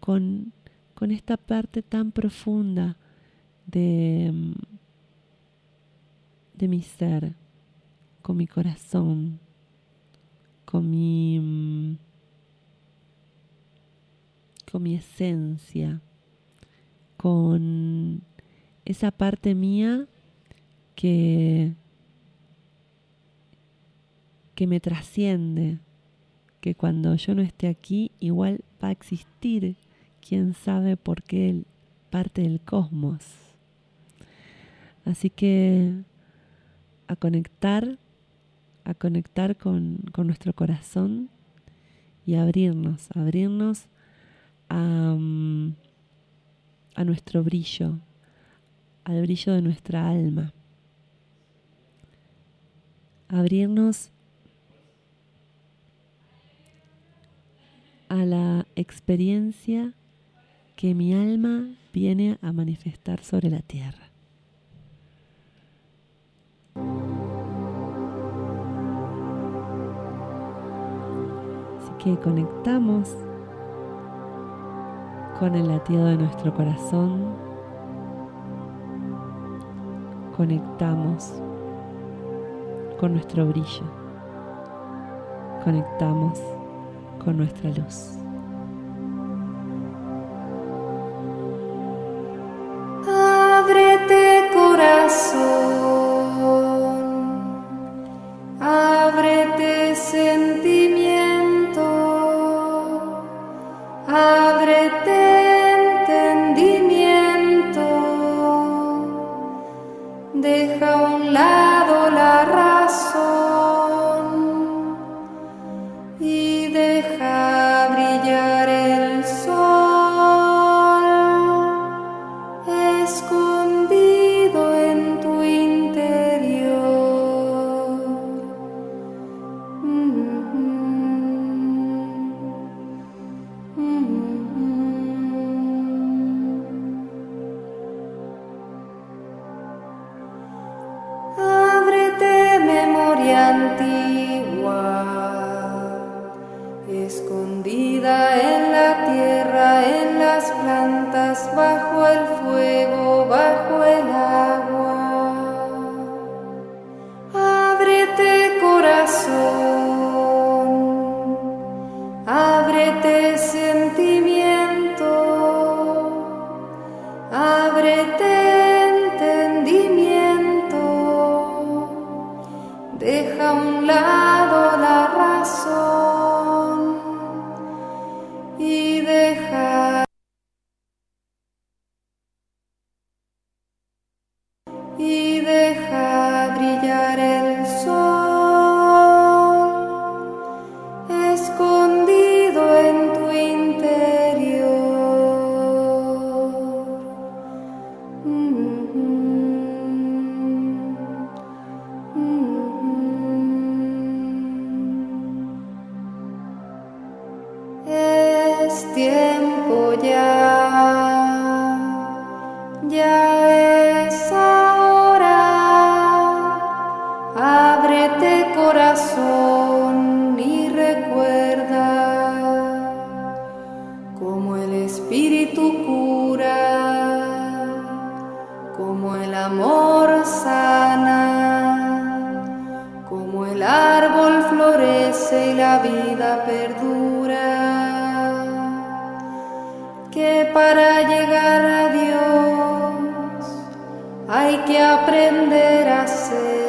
con, con esta parte tan profunda de, de mi ser, con mi corazón, con mi, mm, con mi esencia, con esa parte mía que, que me trasciende, que cuando yo no esté aquí igual va a existir, quién sabe por qué parte del cosmos. Así que a conectar a conectar con, con nuestro corazón y abrirnos, abrirnos a, mm, a nuestro brillo, al brillo de nuestra alma. Abrirnos a la experiencia que mi alma viene a manifestar sobre la tierra. que conectamos con el latido de nuestro corazón, conectamos con nuestro brillo, conectamos con nuestra luz. y la vida perdura, que para llegar a Dios hay que aprender a ser.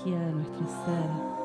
De nuestro ser.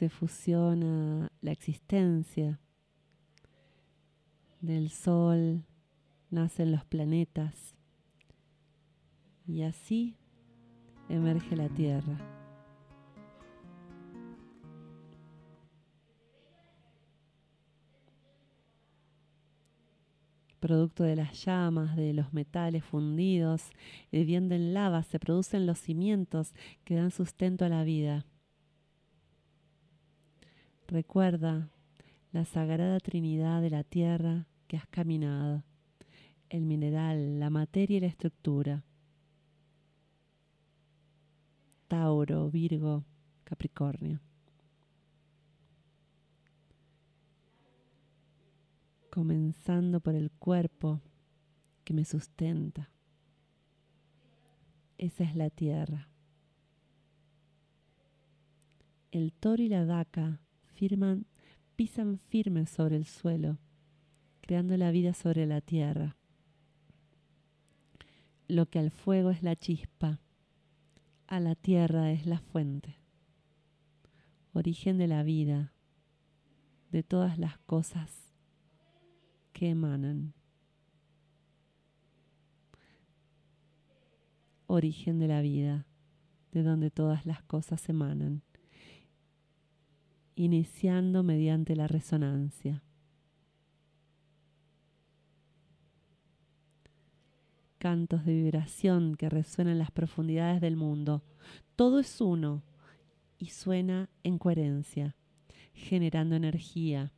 Se fusiona la existencia. Del sol nacen los planetas. Y así emerge la Tierra. producto de las llamas, de los metales fundidos, hirviendo en lava, se producen los cimientos que dan sustento a la vida. Recuerda la sagrada Trinidad de la tierra que has caminado, el mineral, la materia y la estructura. Tauro, Virgo, Capricornio. comenzando por el cuerpo que me sustenta. Esa es la tierra. El toro y la vaca firman, pisan firmes sobre el suelo, creando la vida sobre la tierra. Lo que al fuego es la chispa, a la tierra es la fuente, origen de la vida, de todas las cosas que emanan. Origen de la vida, de donde todas las cosas emanan. Iniciando mediante la resonancia. Cantos de vibración que resuenan en las profundidades del mundo. Todo es uno y suena en coherencia, generando energía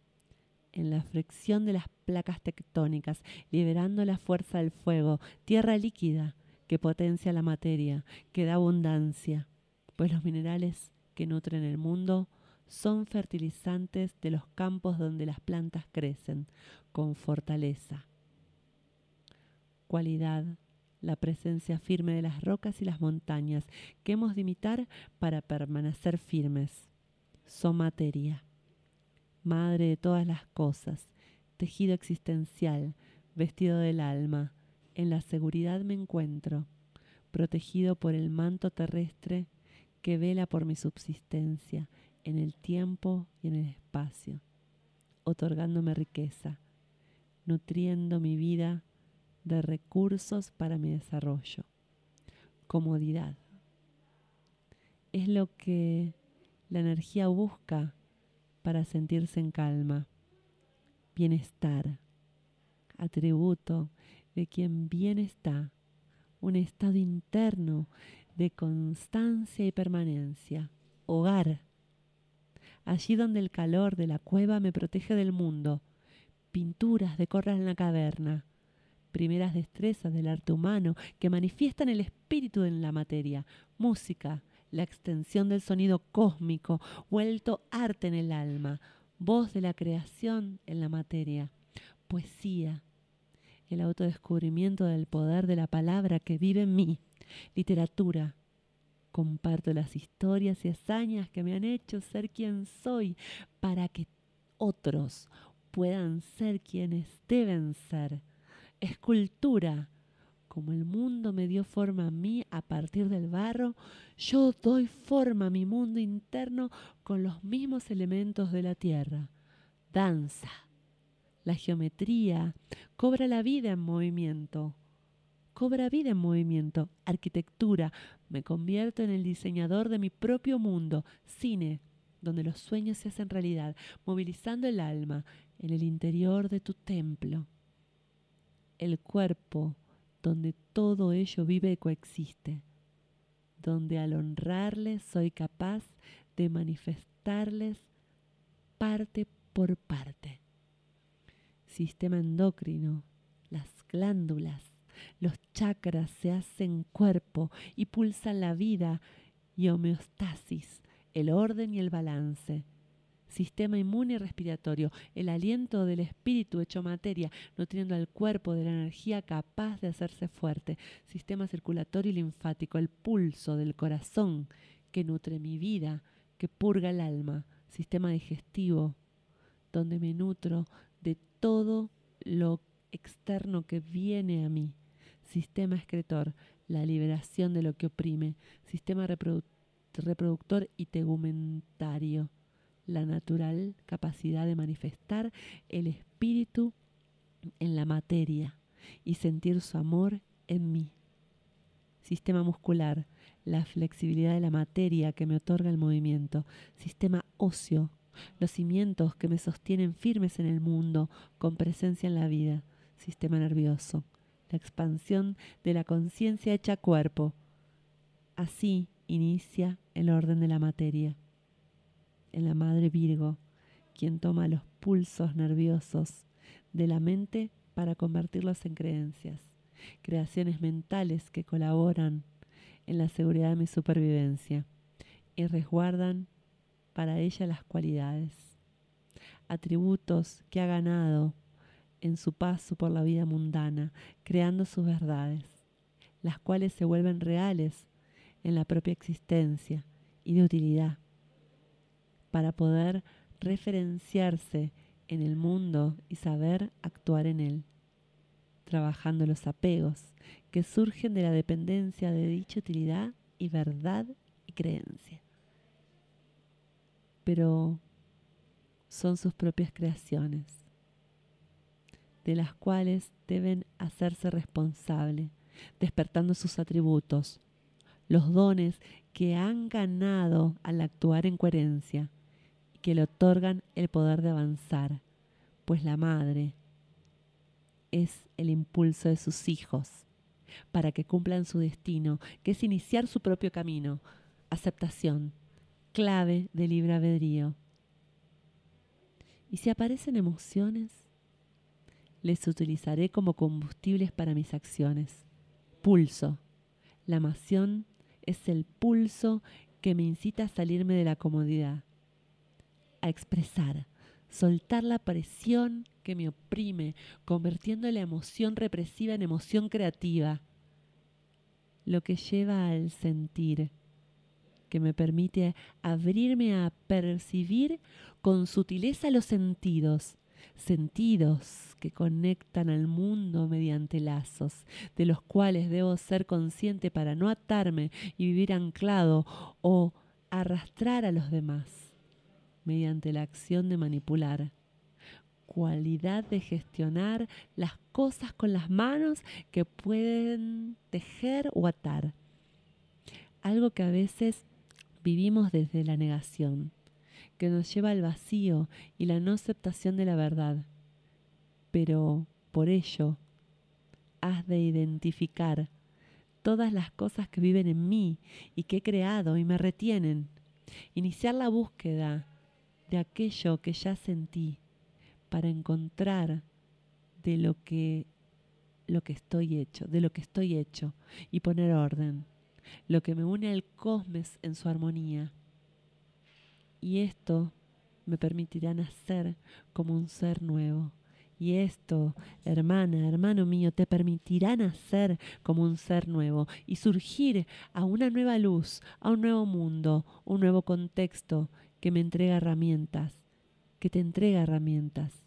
en la fricción de las placas tectónicas, liberando la fuerza del fuego, tierra líquida que potencia la materia, que da abundancia, pues los minerales que nutren el mundo son fertilizantes de los campos donde las plantas crecen, con fortaleza. Cualidad, la presencia firme de las rocas y las montañas que hemos de imitar para permanecer firmes. Son materia madre de todas las cosas, tejido existencial, vestido del alma, en la seguridad me encuentro, protegido por el manto terrestre que vela por mi subsistencia en el tiempo y en el espacio, otorgándome riqueza, nutriendo mi vida de recursos para mi desarrollo. Comodidad. Es lo que la energía busca para sentirse en calma. Bienestar, atributo de quien bien está, un estado interno de constancia y permanencia, hogar, allí donde el calor de la cueva me protege del mundo, pinturas decoran en la caverna, primeras destrezas del arte humano que manifiestan el espíritu en la materia, música, la extensión del sonido cósmico, vuelto arte en el alma, voz de la creación en la materia, poesía, el autodescubrimiento del poder de la palabra que vive en mí, literatura. Comparto las historias y hazañas que me han hecho ser quien soy para que otros puedan ser quienes deben ser. Escultura, como el mundo me dio forma a mí a partir del barro, yo doy forma a mi mundo interno con los mismos elementos de la tierra. Danza. La geometría cobra la vida en movimiento. Cobra vida en movimiento. Arquitectura. Me convierto en el diseñador de mi propio mundo. Cine, donde los sueños se hacen realidad, movilizando el alma en el interior de tu templo. El cuerpo donde todo ello vive y coexiste, donde al honrarles soy capaz de manifestarles parte por parte. Sistema endocrino, las glándulas, los chakras se hacen cuerpo y pulsan la vida y homeostasis, el orden y el balance. Sistema inmune y respiratorio, el aliento del espíritu hecho materia, nutriendo al cuerpo de la energía capaz de hacerse fuerte, sistema circulatorio y linfático, el pulso del corazón que nutre mi vida, que purga el alma, sistema digestivo, donde me nutro de todo lo externo que viene a mí, sistema excretor, la liberación de lo que oprime, sistema reproductor y tegumentario la natural capacidad de manifestar el espíritu en la materia y sentir su amor en mí. Sistema muscular, la flexibilidad de la materia que me otorga el movimiento. Sistema óseo, los cimientos que me sostienen firmes en el mundo, con presencia en la vida. Sistema nervioso, la expansión de la conciencia hecha cuerpo. Así inicia el orden de la materia en la Madre Virgo, quien toma los pulsos nerviosos de la mente para convertirlos en creencias, creaciones mentales que colaboran en la seguridad de mi supervivencia y resguardan para ella las cualidades, atributos que ha ganado en su paso por la vida mundana, creando sus verdades, las cuales se vuelven reales en la propia existencia y de utilidad para poder referenciarse en el mundo y saber actuar en él, trabajando los apegos que surgen de la dependencia de dicha utilidad y verdad y creencia. Pero son sus propias creaciones, de las cuales deben hacerse responsable, despertando sus atributos, los dones que han ganado al actuar en coherencia que le otorgan el poder de avanzar, pues la madre es el impulso de sus hijos para que cumplan su destino, que es iniciar su propio camino, aceptación, clave de libre albedrío. Y si aparecen emociones, les utilizaré como combustibles para mis acciones. Pulso. La amación es el pulso que me incita a salirme de la comodidad a expresar, soltar la presión que me oprime, convirtiendo la emoción represiva en emoción creativa, lo que lleva al sentir, que me permite abrirme a percibir con sutileza los sentidos, sentidos que conectan al mundo mediante lazos, de los cuales debo ser consciente para no atarme y vivir anclado o arrastrar a los demás mediante la acción de manipular. Cualidad de gestionar las cosas con las manos que pueden tejer o atar. Algo que a veces Vivimos desde la negación, que nos lleva al vacío y la no aceptación de la verdad. Pero por ello, has de identificar todas las cosas que viven en mí y que he creado y me retienen. Iniciar la búsqueda de aquello que ya sentí para encontrar de lo que lo que estoy hecho, de lo que estoy hecho y poner orden, lo que me une al cosmos en su armonía. Y esto me permitirá nacer como un ser nuevo. Y esto, hermana, hermano mío, te permitirá nacer como un ser nuevo y surgir a una nueva luz, a un nuevo mundo, un nuevo contexto que me entrega herramientas, que te entrega herramientas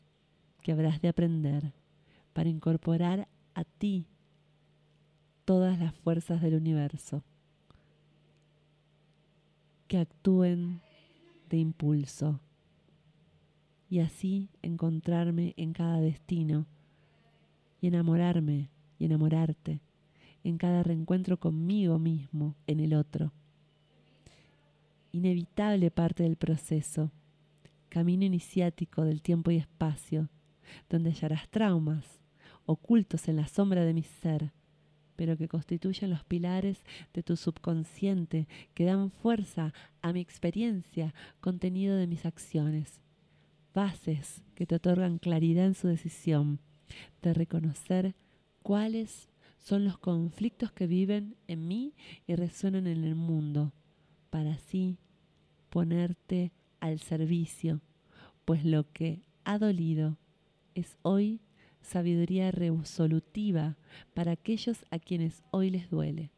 que habrás de aprender para incorporar a ti todas las fuerzas del universo que actúen de impulso y así encontrarme en cada destino y enamorarme y enamorarte en cada reencuentro conmigo mismo en el otro. Inevitable parte del proceso, camino iniciático del tiempo y espacio, donde hallarás traumas, ocultos en la sombra de mi ser, pero que constituyen los pilares de tu subconsciente que dan fuerza a mi experiencia, contenido de mis acciones, bases que te otorgan claridad en su decisión de reconocer cuáles son los conflictos que viven en mí y resuenan en el mundo, para así ponerte al servicio, pues lo que ha dolido es hoy sabiduría resolutiva para aquellos a quienes hoy les duele.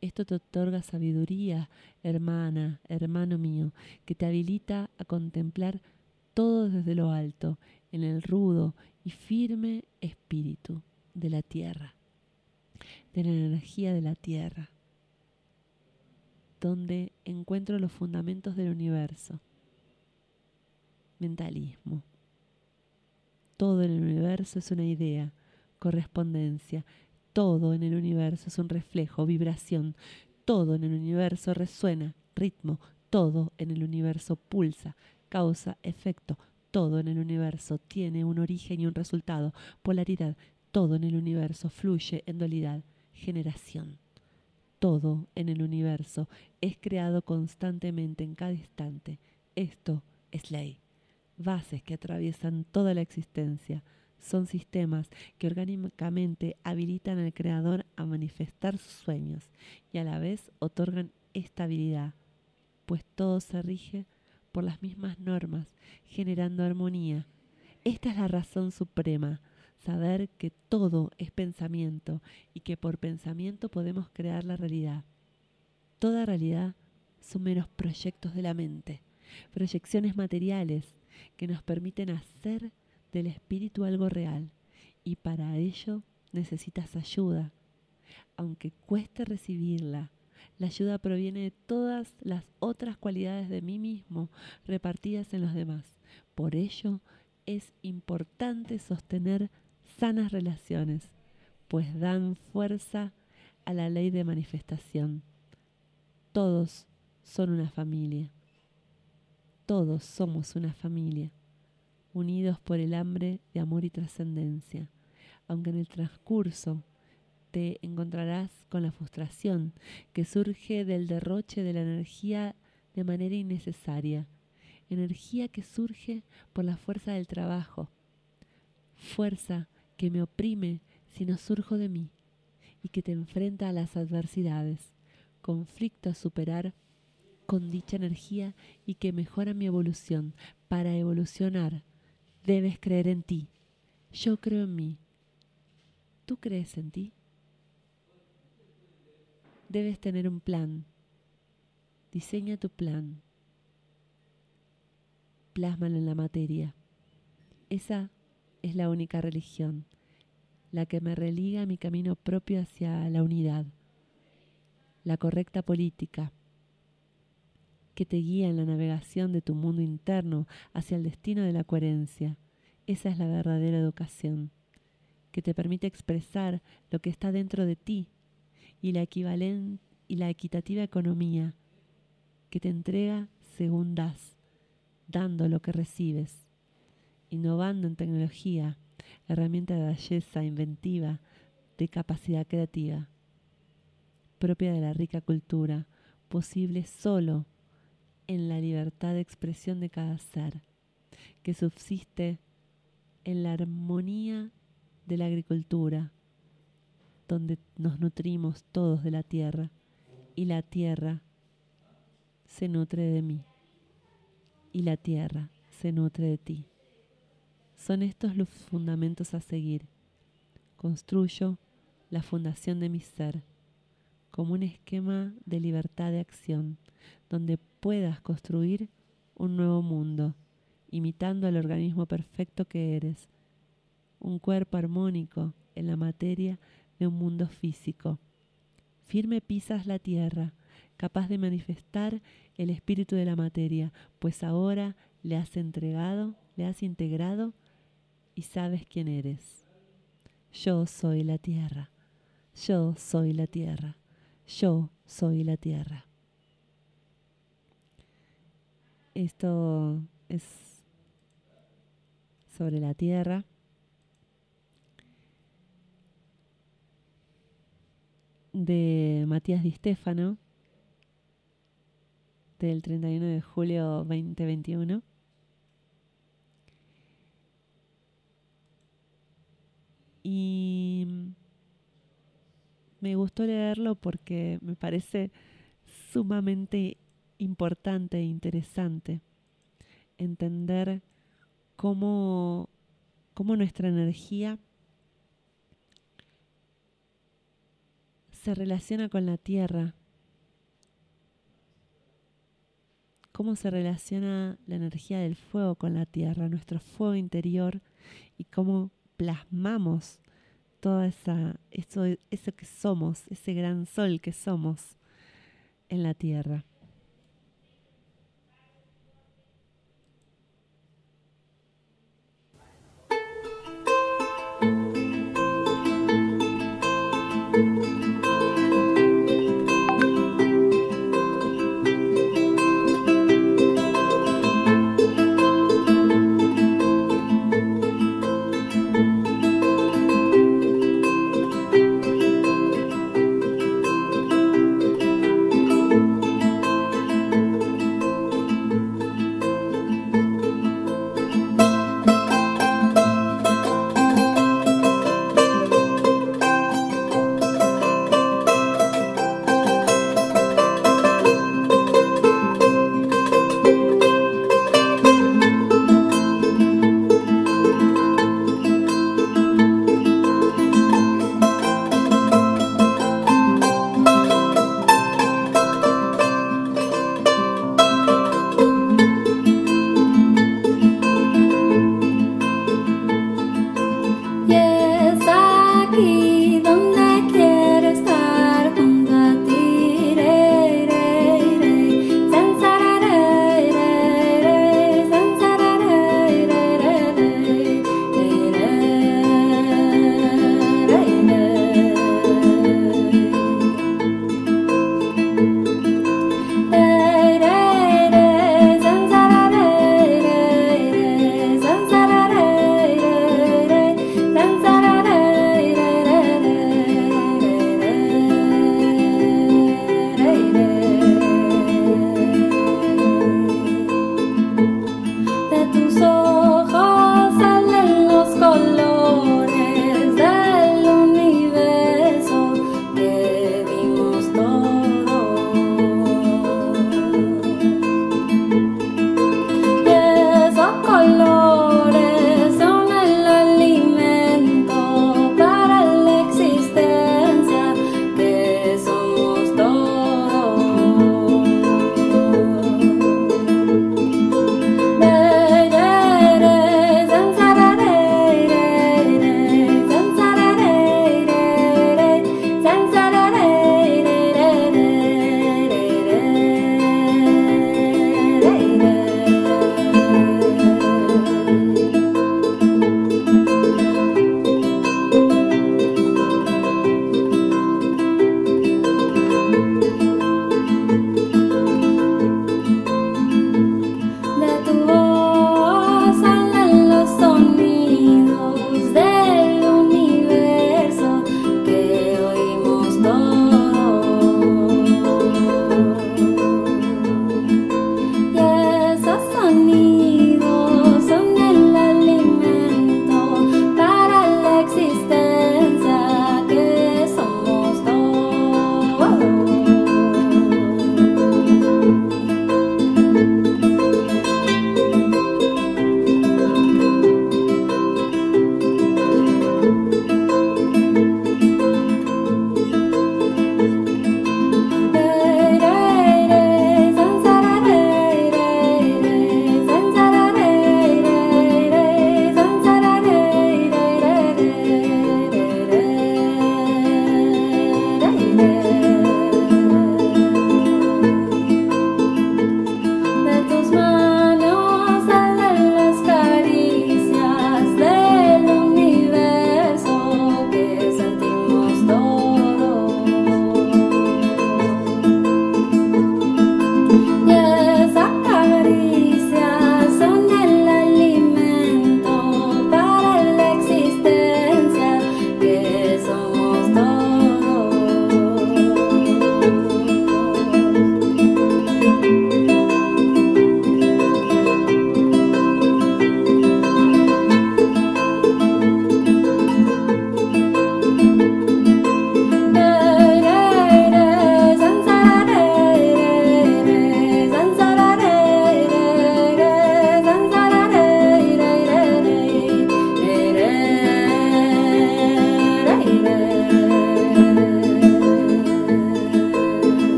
Esto te otorga sabiduría, hermana, hermano mío, que te habilita a contemplar todo desde lo alto, en el rudo y firme espíritu de la tierra, de la energía de la tierra, donde encuentro los fundamentos del universo. Mentalismo. Todo en el universo es una idea, correspondencia. Todo en el universo es un reflejo, vibración. Todo en el universo resuena, ritmo. Todo en el universo pulsa, causa, efecto. Todo en el universo tiene un origen y un resultado, polaridad. Todo en el universo fluye en dualidad, generación. Todo en el universo es creado constantemente en cada instante. Esto es ley bases que atraviesan toda la existencia. Son sistemas que orgánicamente habilitan al creador a manifestar sus sueños y a la vez otorgan estabilidad, pues todo se rige por las mismas normas, generando armonía. Esta es la razón suprema, saber que todo es pensamiento y que por pensamiento podemos crear la realidad. Toda realidad son menos proyectos de la mente, proyecciones materiales que nos permiten hacer del espíritu algo real y para ello necesitas ayuda. Aunque cueste recibirla, la ayuda proviene de todas las otras cualidades de mí mismo repartidas en los demás. Por ello es importante sostener sanas relaciones, pues dan fuerza a la ley de manifestación. Todos son una familia. Todos somos una familia, unidos por el hambre de amor y trascendencia, aunque en el transcurso te encontrarás con la frustración que surge del derroche de la energía de manera innecesaria, energía que surge por la fuerza del trabajo, fuerza que me oprime si no surjo de mí y que te enfrenta a las adversidades, conflicto a superar con dicha energía y que mejora mi evolución. Para evolucionar, debes creer en ti. Yo creo en mí. ¿Tú crees en ti? Debes tener un plan. Diseña tu plan. Plásmalo en la materia. Esa es la única religión, la que me religa a mi camino propio hacia la unidad, la correcta política, que te guía en la navegación de tu mundo interno hacia el destino de la coherencia. Esa es la verdadera educación, que te permite expresar lo que está dentro de ti y la equivalente y la equitativa economía, que te entrega según das, dando lo que recibes, innovando en tecnología, herramienta de belleza inventiva, de capacidad creativa, propia de la rica cultura, posible solo en la libertad de expresión de cada ser, que subsiste en la armonía de la agricultura, donde nos nutrimos todos de la tierra y la tierra se nutre de mí y la tierra se nutre de ti. Son estos los fundamentos a seguir. Construyo la fundación de mi ser como un esquema de libertad de acción, donde puedas construir un nuevo mundo, imitando al organismo perfecto que eres, un cuerpo armónico en la materia de un mundo físico. Firme pisas la tierra, capaz de manifestar el espíritu de la materia, pues ahora le has entregado, le has integrado y sabes quién eres. Yo soy la tierra, yo soy la tierra, yo soy la tierra. Esto es sobre la tierra. de Matías Di Stefano del 31 de julio 2021. Y me gustó leerlo porque me parece sumamente importante e interesante entender cómo, cómo nuestra energía se relaciona con la tierra, cómo se relaciona la energía del fuego con la tierra, nuestro fuego interior y cómo plasmamos todo esa, eso, eso que somos, ese gran sol que somos en la tierra.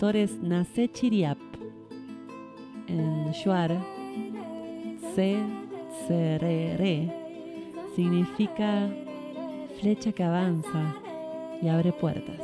El autor es Nase Chiriap. En Shuar, C, C, Re, Re, significa flecha que avanza y abre puertas.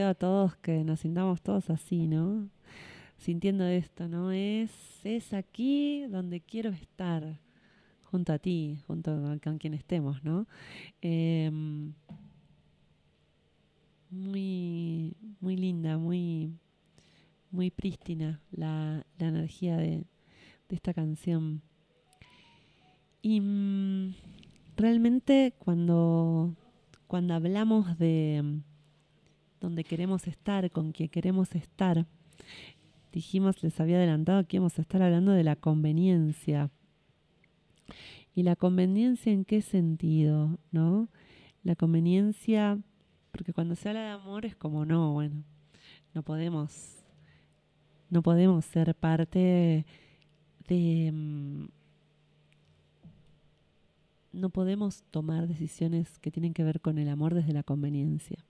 A todos que nos sintamos todos así, ¿no? Sintiendo esto, ¿no? Es, es aquí donde quiero estar, junto a ti, junto con quien estemos, ¿no? Em, muy, muy linda, muy, muy prístina la, energía de, de, esta canción. Y mm, realmente cuando cuando hablamos de donde queremos estar, con quien queremos estar, dijimos, les había adelantado que íbamos a estar hablando de la conveniencia. ¿Y la conveniencia en qué sentido? ¿No? La conveniencia, porque cuando se habla de amor es como no, bueno, no podemos, no podemos ser parte de mm, no podemos tomar decisiones que tienen que ver con el amor desde la conveniencia.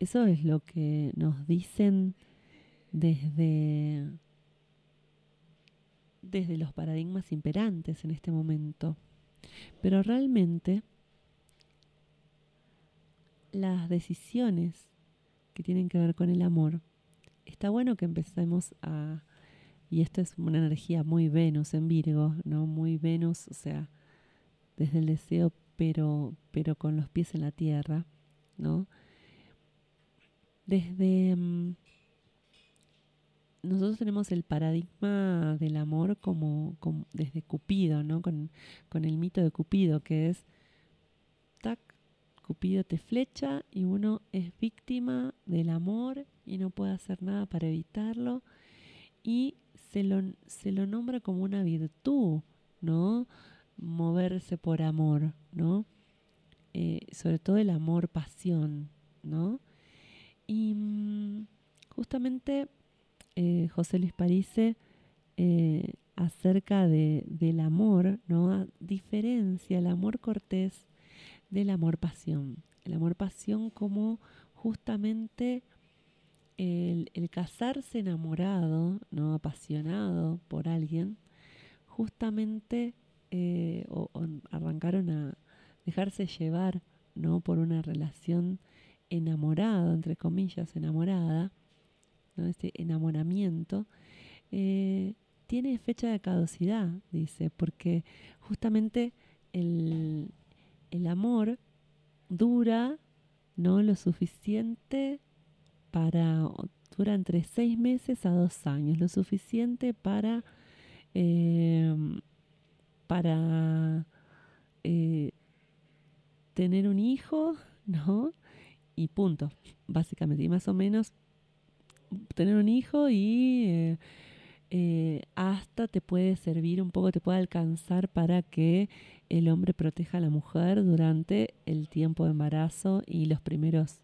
Eso es lo que nos dicen desde, desde los paradigmas imperantes en este momento. Pero realmente las decisiones que tienen que ver con el amor, está bueno que empecemos a, y esto es una energía muy Venus en Virgo, ¿no? Muy Venus, o sea, desde el deseo, pero, pero con los pies en la tierra, ¿no? Desde... Mm, nosotros tenemos el paradigma del amor como, desde Cupido, ¿no? Con, con, el mito de Cupido, que es, tac, Cupido te flecha y uno es víctima del amor y no puede hacer nada para evitarlo y se lo, se lo nombra como una virtud, ¿no? moverse por amor, ¿no? Eh, sobre todo el amor pasión, ¿no? Y mm, justamente eh, José Luis Parise eh, acerca de, del amor, ¿no? Diferencia el amor cortés del amor pasión. El amor pasión como justamente el, casarse enamorado, ¿no? Apasionado por alguien, justamente eh, o, arrancaron a dejarse llevar ¿no? por una relación enamorada, entre comillas, enamorada, ¿no? este enamoramiento, eh, tiene fecha de caducidad, dice, porque justamente el, el amor dura no lo suficiente para, dura entre seis meses a dos años, lo suficiente para eh, para eh, tener un hijo, ¿no? Y punto, básicamente. Y más o menos tener un hijo y, eh, eh, hasta te puede servir un poco, te puede alcanzar para que el hombre proteja a la mujer durante el tiempo de embarazo y los primeros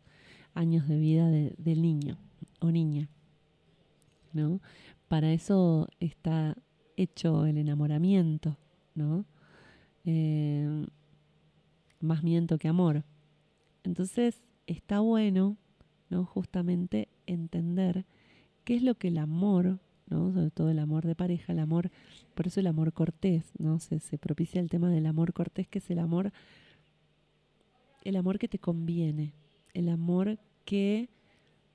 años de vida del niño o niña. ¿no? Para eso está hecho el enamoramiento, ¿no? Eh, más miento que amor. Entonces está bueno, ¿no? Justamente entender qué es lo que el amor, ¿no? Sobre todo el amor de pareja, el amor, por eso el amor cortés, ¿no? Se, propicia el tema del amor cortés, que es el amor, el amor que te conviene, el amor que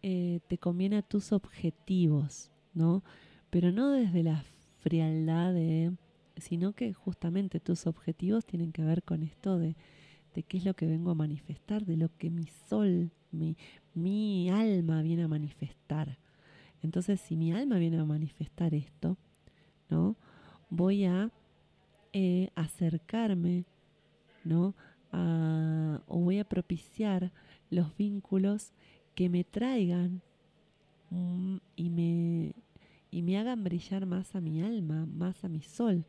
eh, te conviene a tus objetivos, ¿no? Pero no desde la frialdad de, sino que justamente tus objetivos tienen que ver con esto de, de qué es lo que vengo a manifestar, de lo que mi sol, mi, mi alma viene a manifestar. Entonces, si mi alma viene a manifestar esto, ¿no? Voy a eh, acercarme, ¿no? o voy a propiciar los vínculos que me traigan mm, y, me, y me hagan brillar más a mi alma, más a mi sol,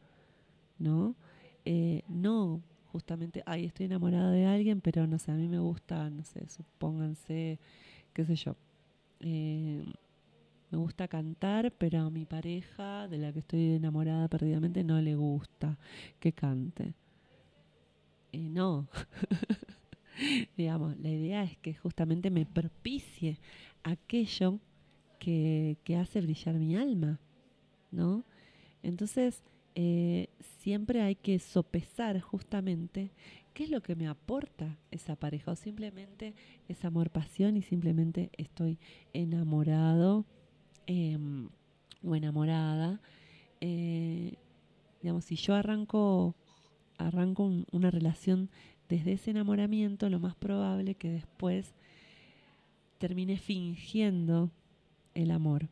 ¿no? Eh, no justamente, ay, estoy enamorada de alguien, pero no sé, a mí me gusta, no sé, supónganse, qué sé yo, eh, me gusta cantar, pero a mi pareja, de la que estoy enamorada perdidamente, no le gusta que cante. Eh, no. Digamos, la idea es que justamente me propicie aquello que, hace brillar mi alma, ¿no? Entonces, eh, siempre hay que sopesar justamente qué es lo que me aporta esa pareja o simplemente es amor, pasión y simplemente estoy enamorado em, o enamorada. Eh, digamos, si yo arranco, arranco una relación desde ese enamoramiento lo más probable que después termine fingiendo el amor.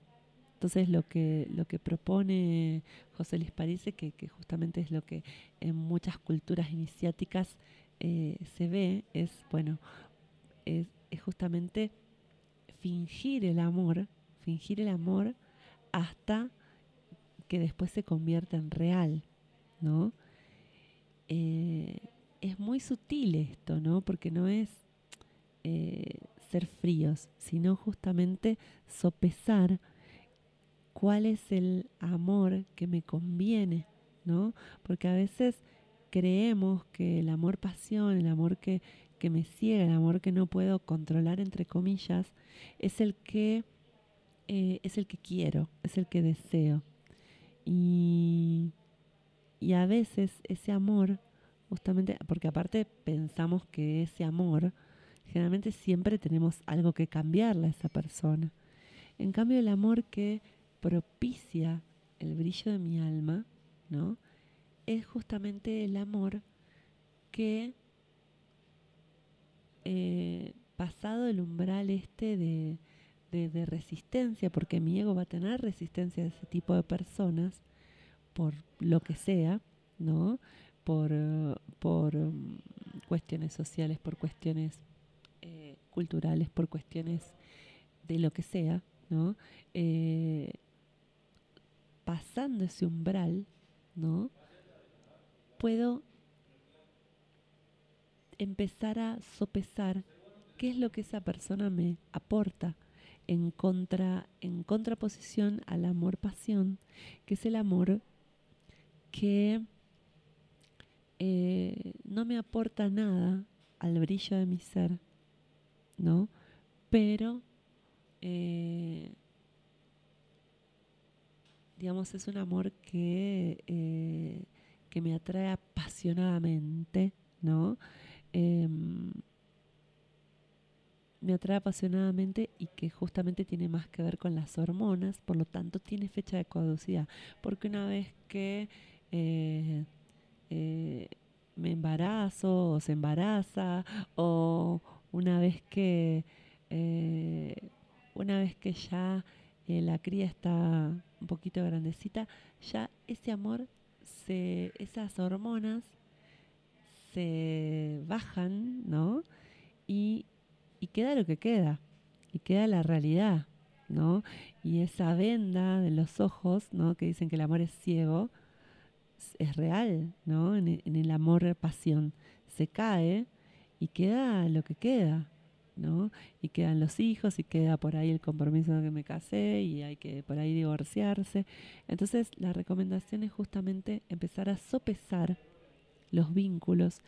Entonces lo que, lo que propone José Luis París, que, justamente es lo que en muchas culturas iniciáticas eh, se ve, es, bueno, es, es justamente fingir el amor, fingir el amor hasta que después se convierta en real, ¿no? Eh, es muy sutil esto, ¿no? Porque no es eh, ser fríos, sino justamente sopesar cuál es el amor que me conviene, ¿no? Porque a veces creemos que el amor pasión, el amor que, que me ciega, el amor que no puedo controlar, entre comillas, es el que eh, es el que quiero, es el que deseo. Y, y a veces ese amor justamente porque aparte pensamos que ese amor, generalmente siempre tenemos algo que cambiarle a esa persona. En cambio, el amor que propicia el brillo de mi alma, ¿no? Es justamente el amor que, eh, pasado el umbral este de, de resistencia, porque mi ego va a tener resistencia a ese tipo de personas, por lo que sea, ¿no? por, por mm, cuestiones sociales, por cuestiones eh, culturales, por cuestiones de lo que sea, ¿no? Eh, pasando ese umbral, ¿no? Puedo empezar a sopesar qué es lo que esa persona me aporta en contra en contraposición al amor pasión, que es el amor que eh, no me aporta nada al brillo de mi ser, ¿no? Pero, eh, digamos, es un amor que, eh, que me atrae apasionadamente, ¿no? Em, me atrae apasionadamente y que justamente tiene más que ver con las hormonas, por lo tanto tiene fecha de caducidad, porque una vez que eh, me embarazo o se embaraza o una vez que eh, una vez que ya eh, la cría está un poquito grandecita ya ese amor se esas hormonas se bajan no y, y queda lo que queda y queda la realidad ¿no? Y esa venda de los ojos, ¿no? Que dicen que el amor es ciego, es real, ¿no? En, en el amor pasión se cae y queda lo que queda, Y quedan los hijos y queda por ahí el compromiso de que me casé y hay que por ahí divorciarse. Entonces la recomendación es justamente empezar a sopesar los vínculos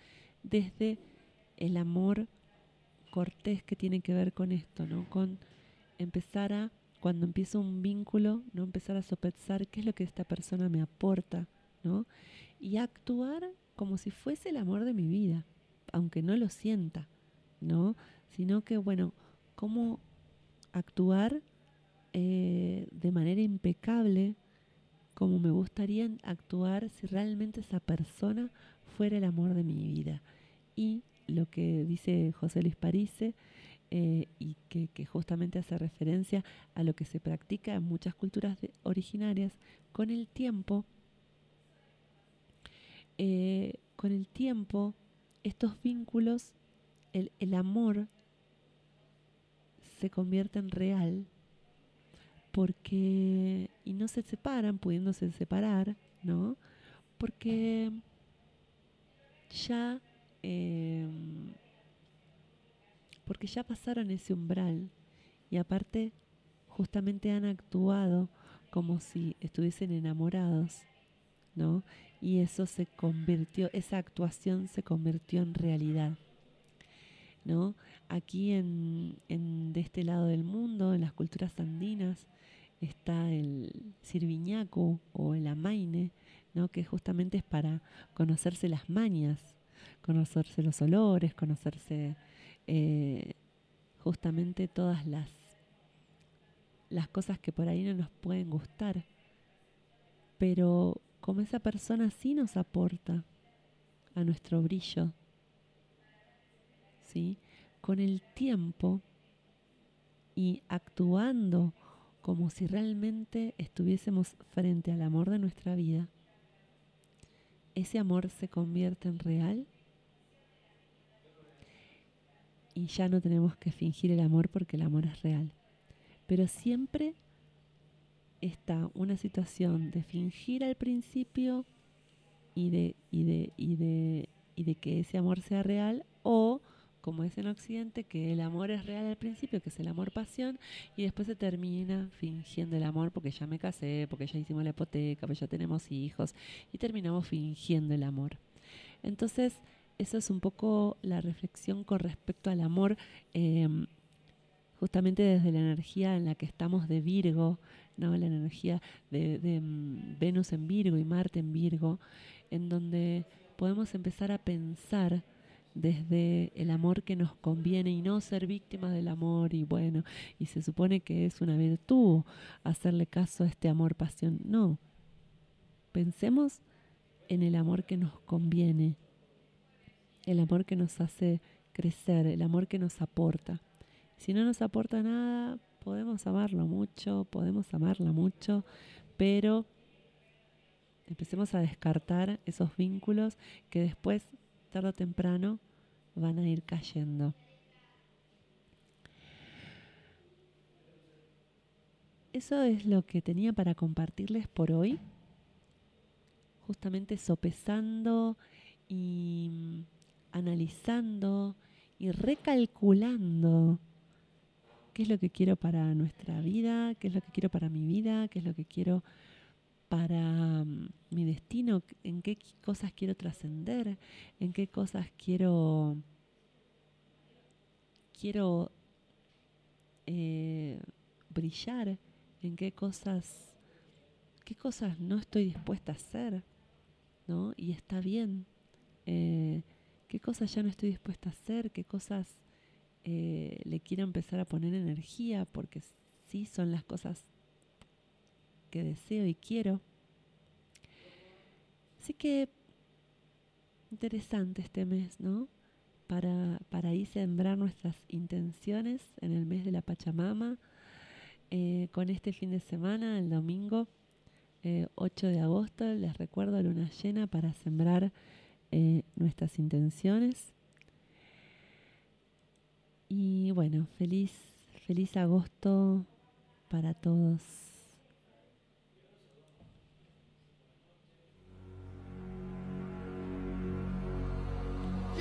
desde el amor cortés que tiene que ver con esto, ¿no? Con empezar a, cuando empiezo un vínculo, no empezar a sopesar qué es lo que esta persona me aporta, ¿no? Y actuar como si fuese el amor de mi vida, aunque no lo sienta, ¿no? Sino que, bueno, cómo actuar eh, de manera impecable, como me gustaría actuar si realmente esa persona fuera el amor de mi vida. Y lo que dice José Luis Parise, eh, y que, justamente hace referencia a lo que se practica en muchas culturas originarias, con el tiempo, eh, con el tiempo, estos vínculos, el, el amor se convierte en real porque y no se separan pudiéndose separar no porque ya em, porque ya pasaron ese umbral y aparte justamente han actuado como si estuviesen enamorados, ¿no? Y eso se convirtió, esa actuación se convirtió en realidad, ¿no? Aquí en, en de este lado del mundo, en las culturas andinas, está el sirviñaco o el amaine, ¿no? que justamente es para conocerse las mañas, conocerse los olores, conocerse eh, justamente todas las, las cosas que por ahí no nos pueden gustar. Pero como esa persona sí nos aporta a nuestro brillo, con el tiempo y actuando como si realmente estuviésemos frente al amor de nuestra vida, ese amor se convierte en real y ya no tenemos que fingir el amor porque el amor es real. Pero siempre está una situación de fingir al principio y de, y de que ese amor sea real o como es en Occidente, que el amor es real al principio, que es el amor pasión, y después se termina fingiendo el amor porque ya me casé, porque ya hicimos la hipoteca, porque ya tenemos hijos, y terminamos fingiendo el amor. Entonces, eso es un poco la reflexión con respecto al amor, em, justamente desde la energía en la que estamos de Virgo, ¿no? la energía de, mm, Venus en Virgo y Marte en Virgo, en donde podemos empezar a pensar desde el amor que nos conviene y no ser víctimas del amor y bueno, y se supone que es una virtud hacerle caso a este amor pasión. No, pensemos en el amor que nos conviene, el amor que nos hace crecer, el amor que nos aporta. Si no nos aporta nada, podemos amarlo mucho, podemos amarla mucho, pero empecemos a descartar esos vínculos que después tarde o temprano van a ir cayendo. Eso es lo que tenía para compartirles por hoy. Justamente sopesando y analizando y recalculando qué es lo que quiero para nuestra vida, qué es lo que quiero para mi vida, qué es lo que quiero para mm, mi destino, en qué cosas quiero trascender, en qué cosas quiero quiero eh, brillar, en qué cosas qué cosas no estoy dispuesta a hacer, ¿no? Y está bien. Eh, qué cosas ya no estoy dispuesta a hacer, qué cosas eh, le quiero empezar a poner energía, porque sí son las cosas que deseo y quiero. Así que interesante este mes, ¿no? Para, para ahí sembrar nuestras intenciones en el mes de la Pachamama, eh, con este fin de semana, el domingo 8 eh, de agosto, les recuerdo luna llena para sembrar eh, nuestras intenciones. Y bueno, feliz, feliz agosto para todos.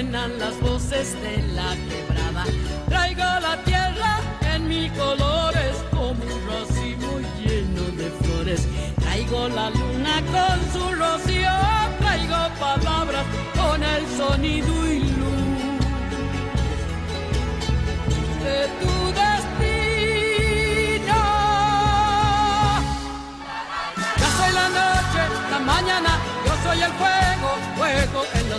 suenan las voces de la quebrada. Traigo la tierra en mis colores como un racimo lleno de flores. Traigo la luna con su rocío, traigo palabras con el sonido y luz de tu destino. Ya soy la noche, la mañana, yo soy el fuego, fuego en la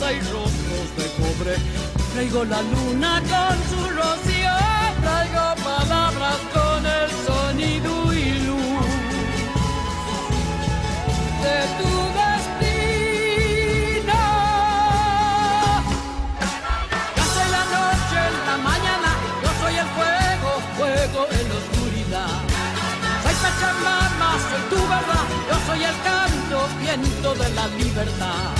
Raza y rostros de cobre. Traigo la luna con su rocío, traigo palabras con el sonido y luz de tu destino. Soy la noche, la mañana, yo soy el fuego, fuego en la oscuridad. Soy Pachamama, soy tu verdad, yo soy el canto, viento de la libertad.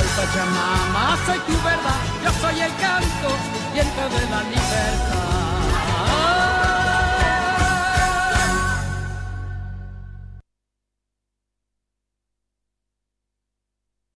soy Pachamama, soy tu verdad, yo soy el canto, viento de la libertad.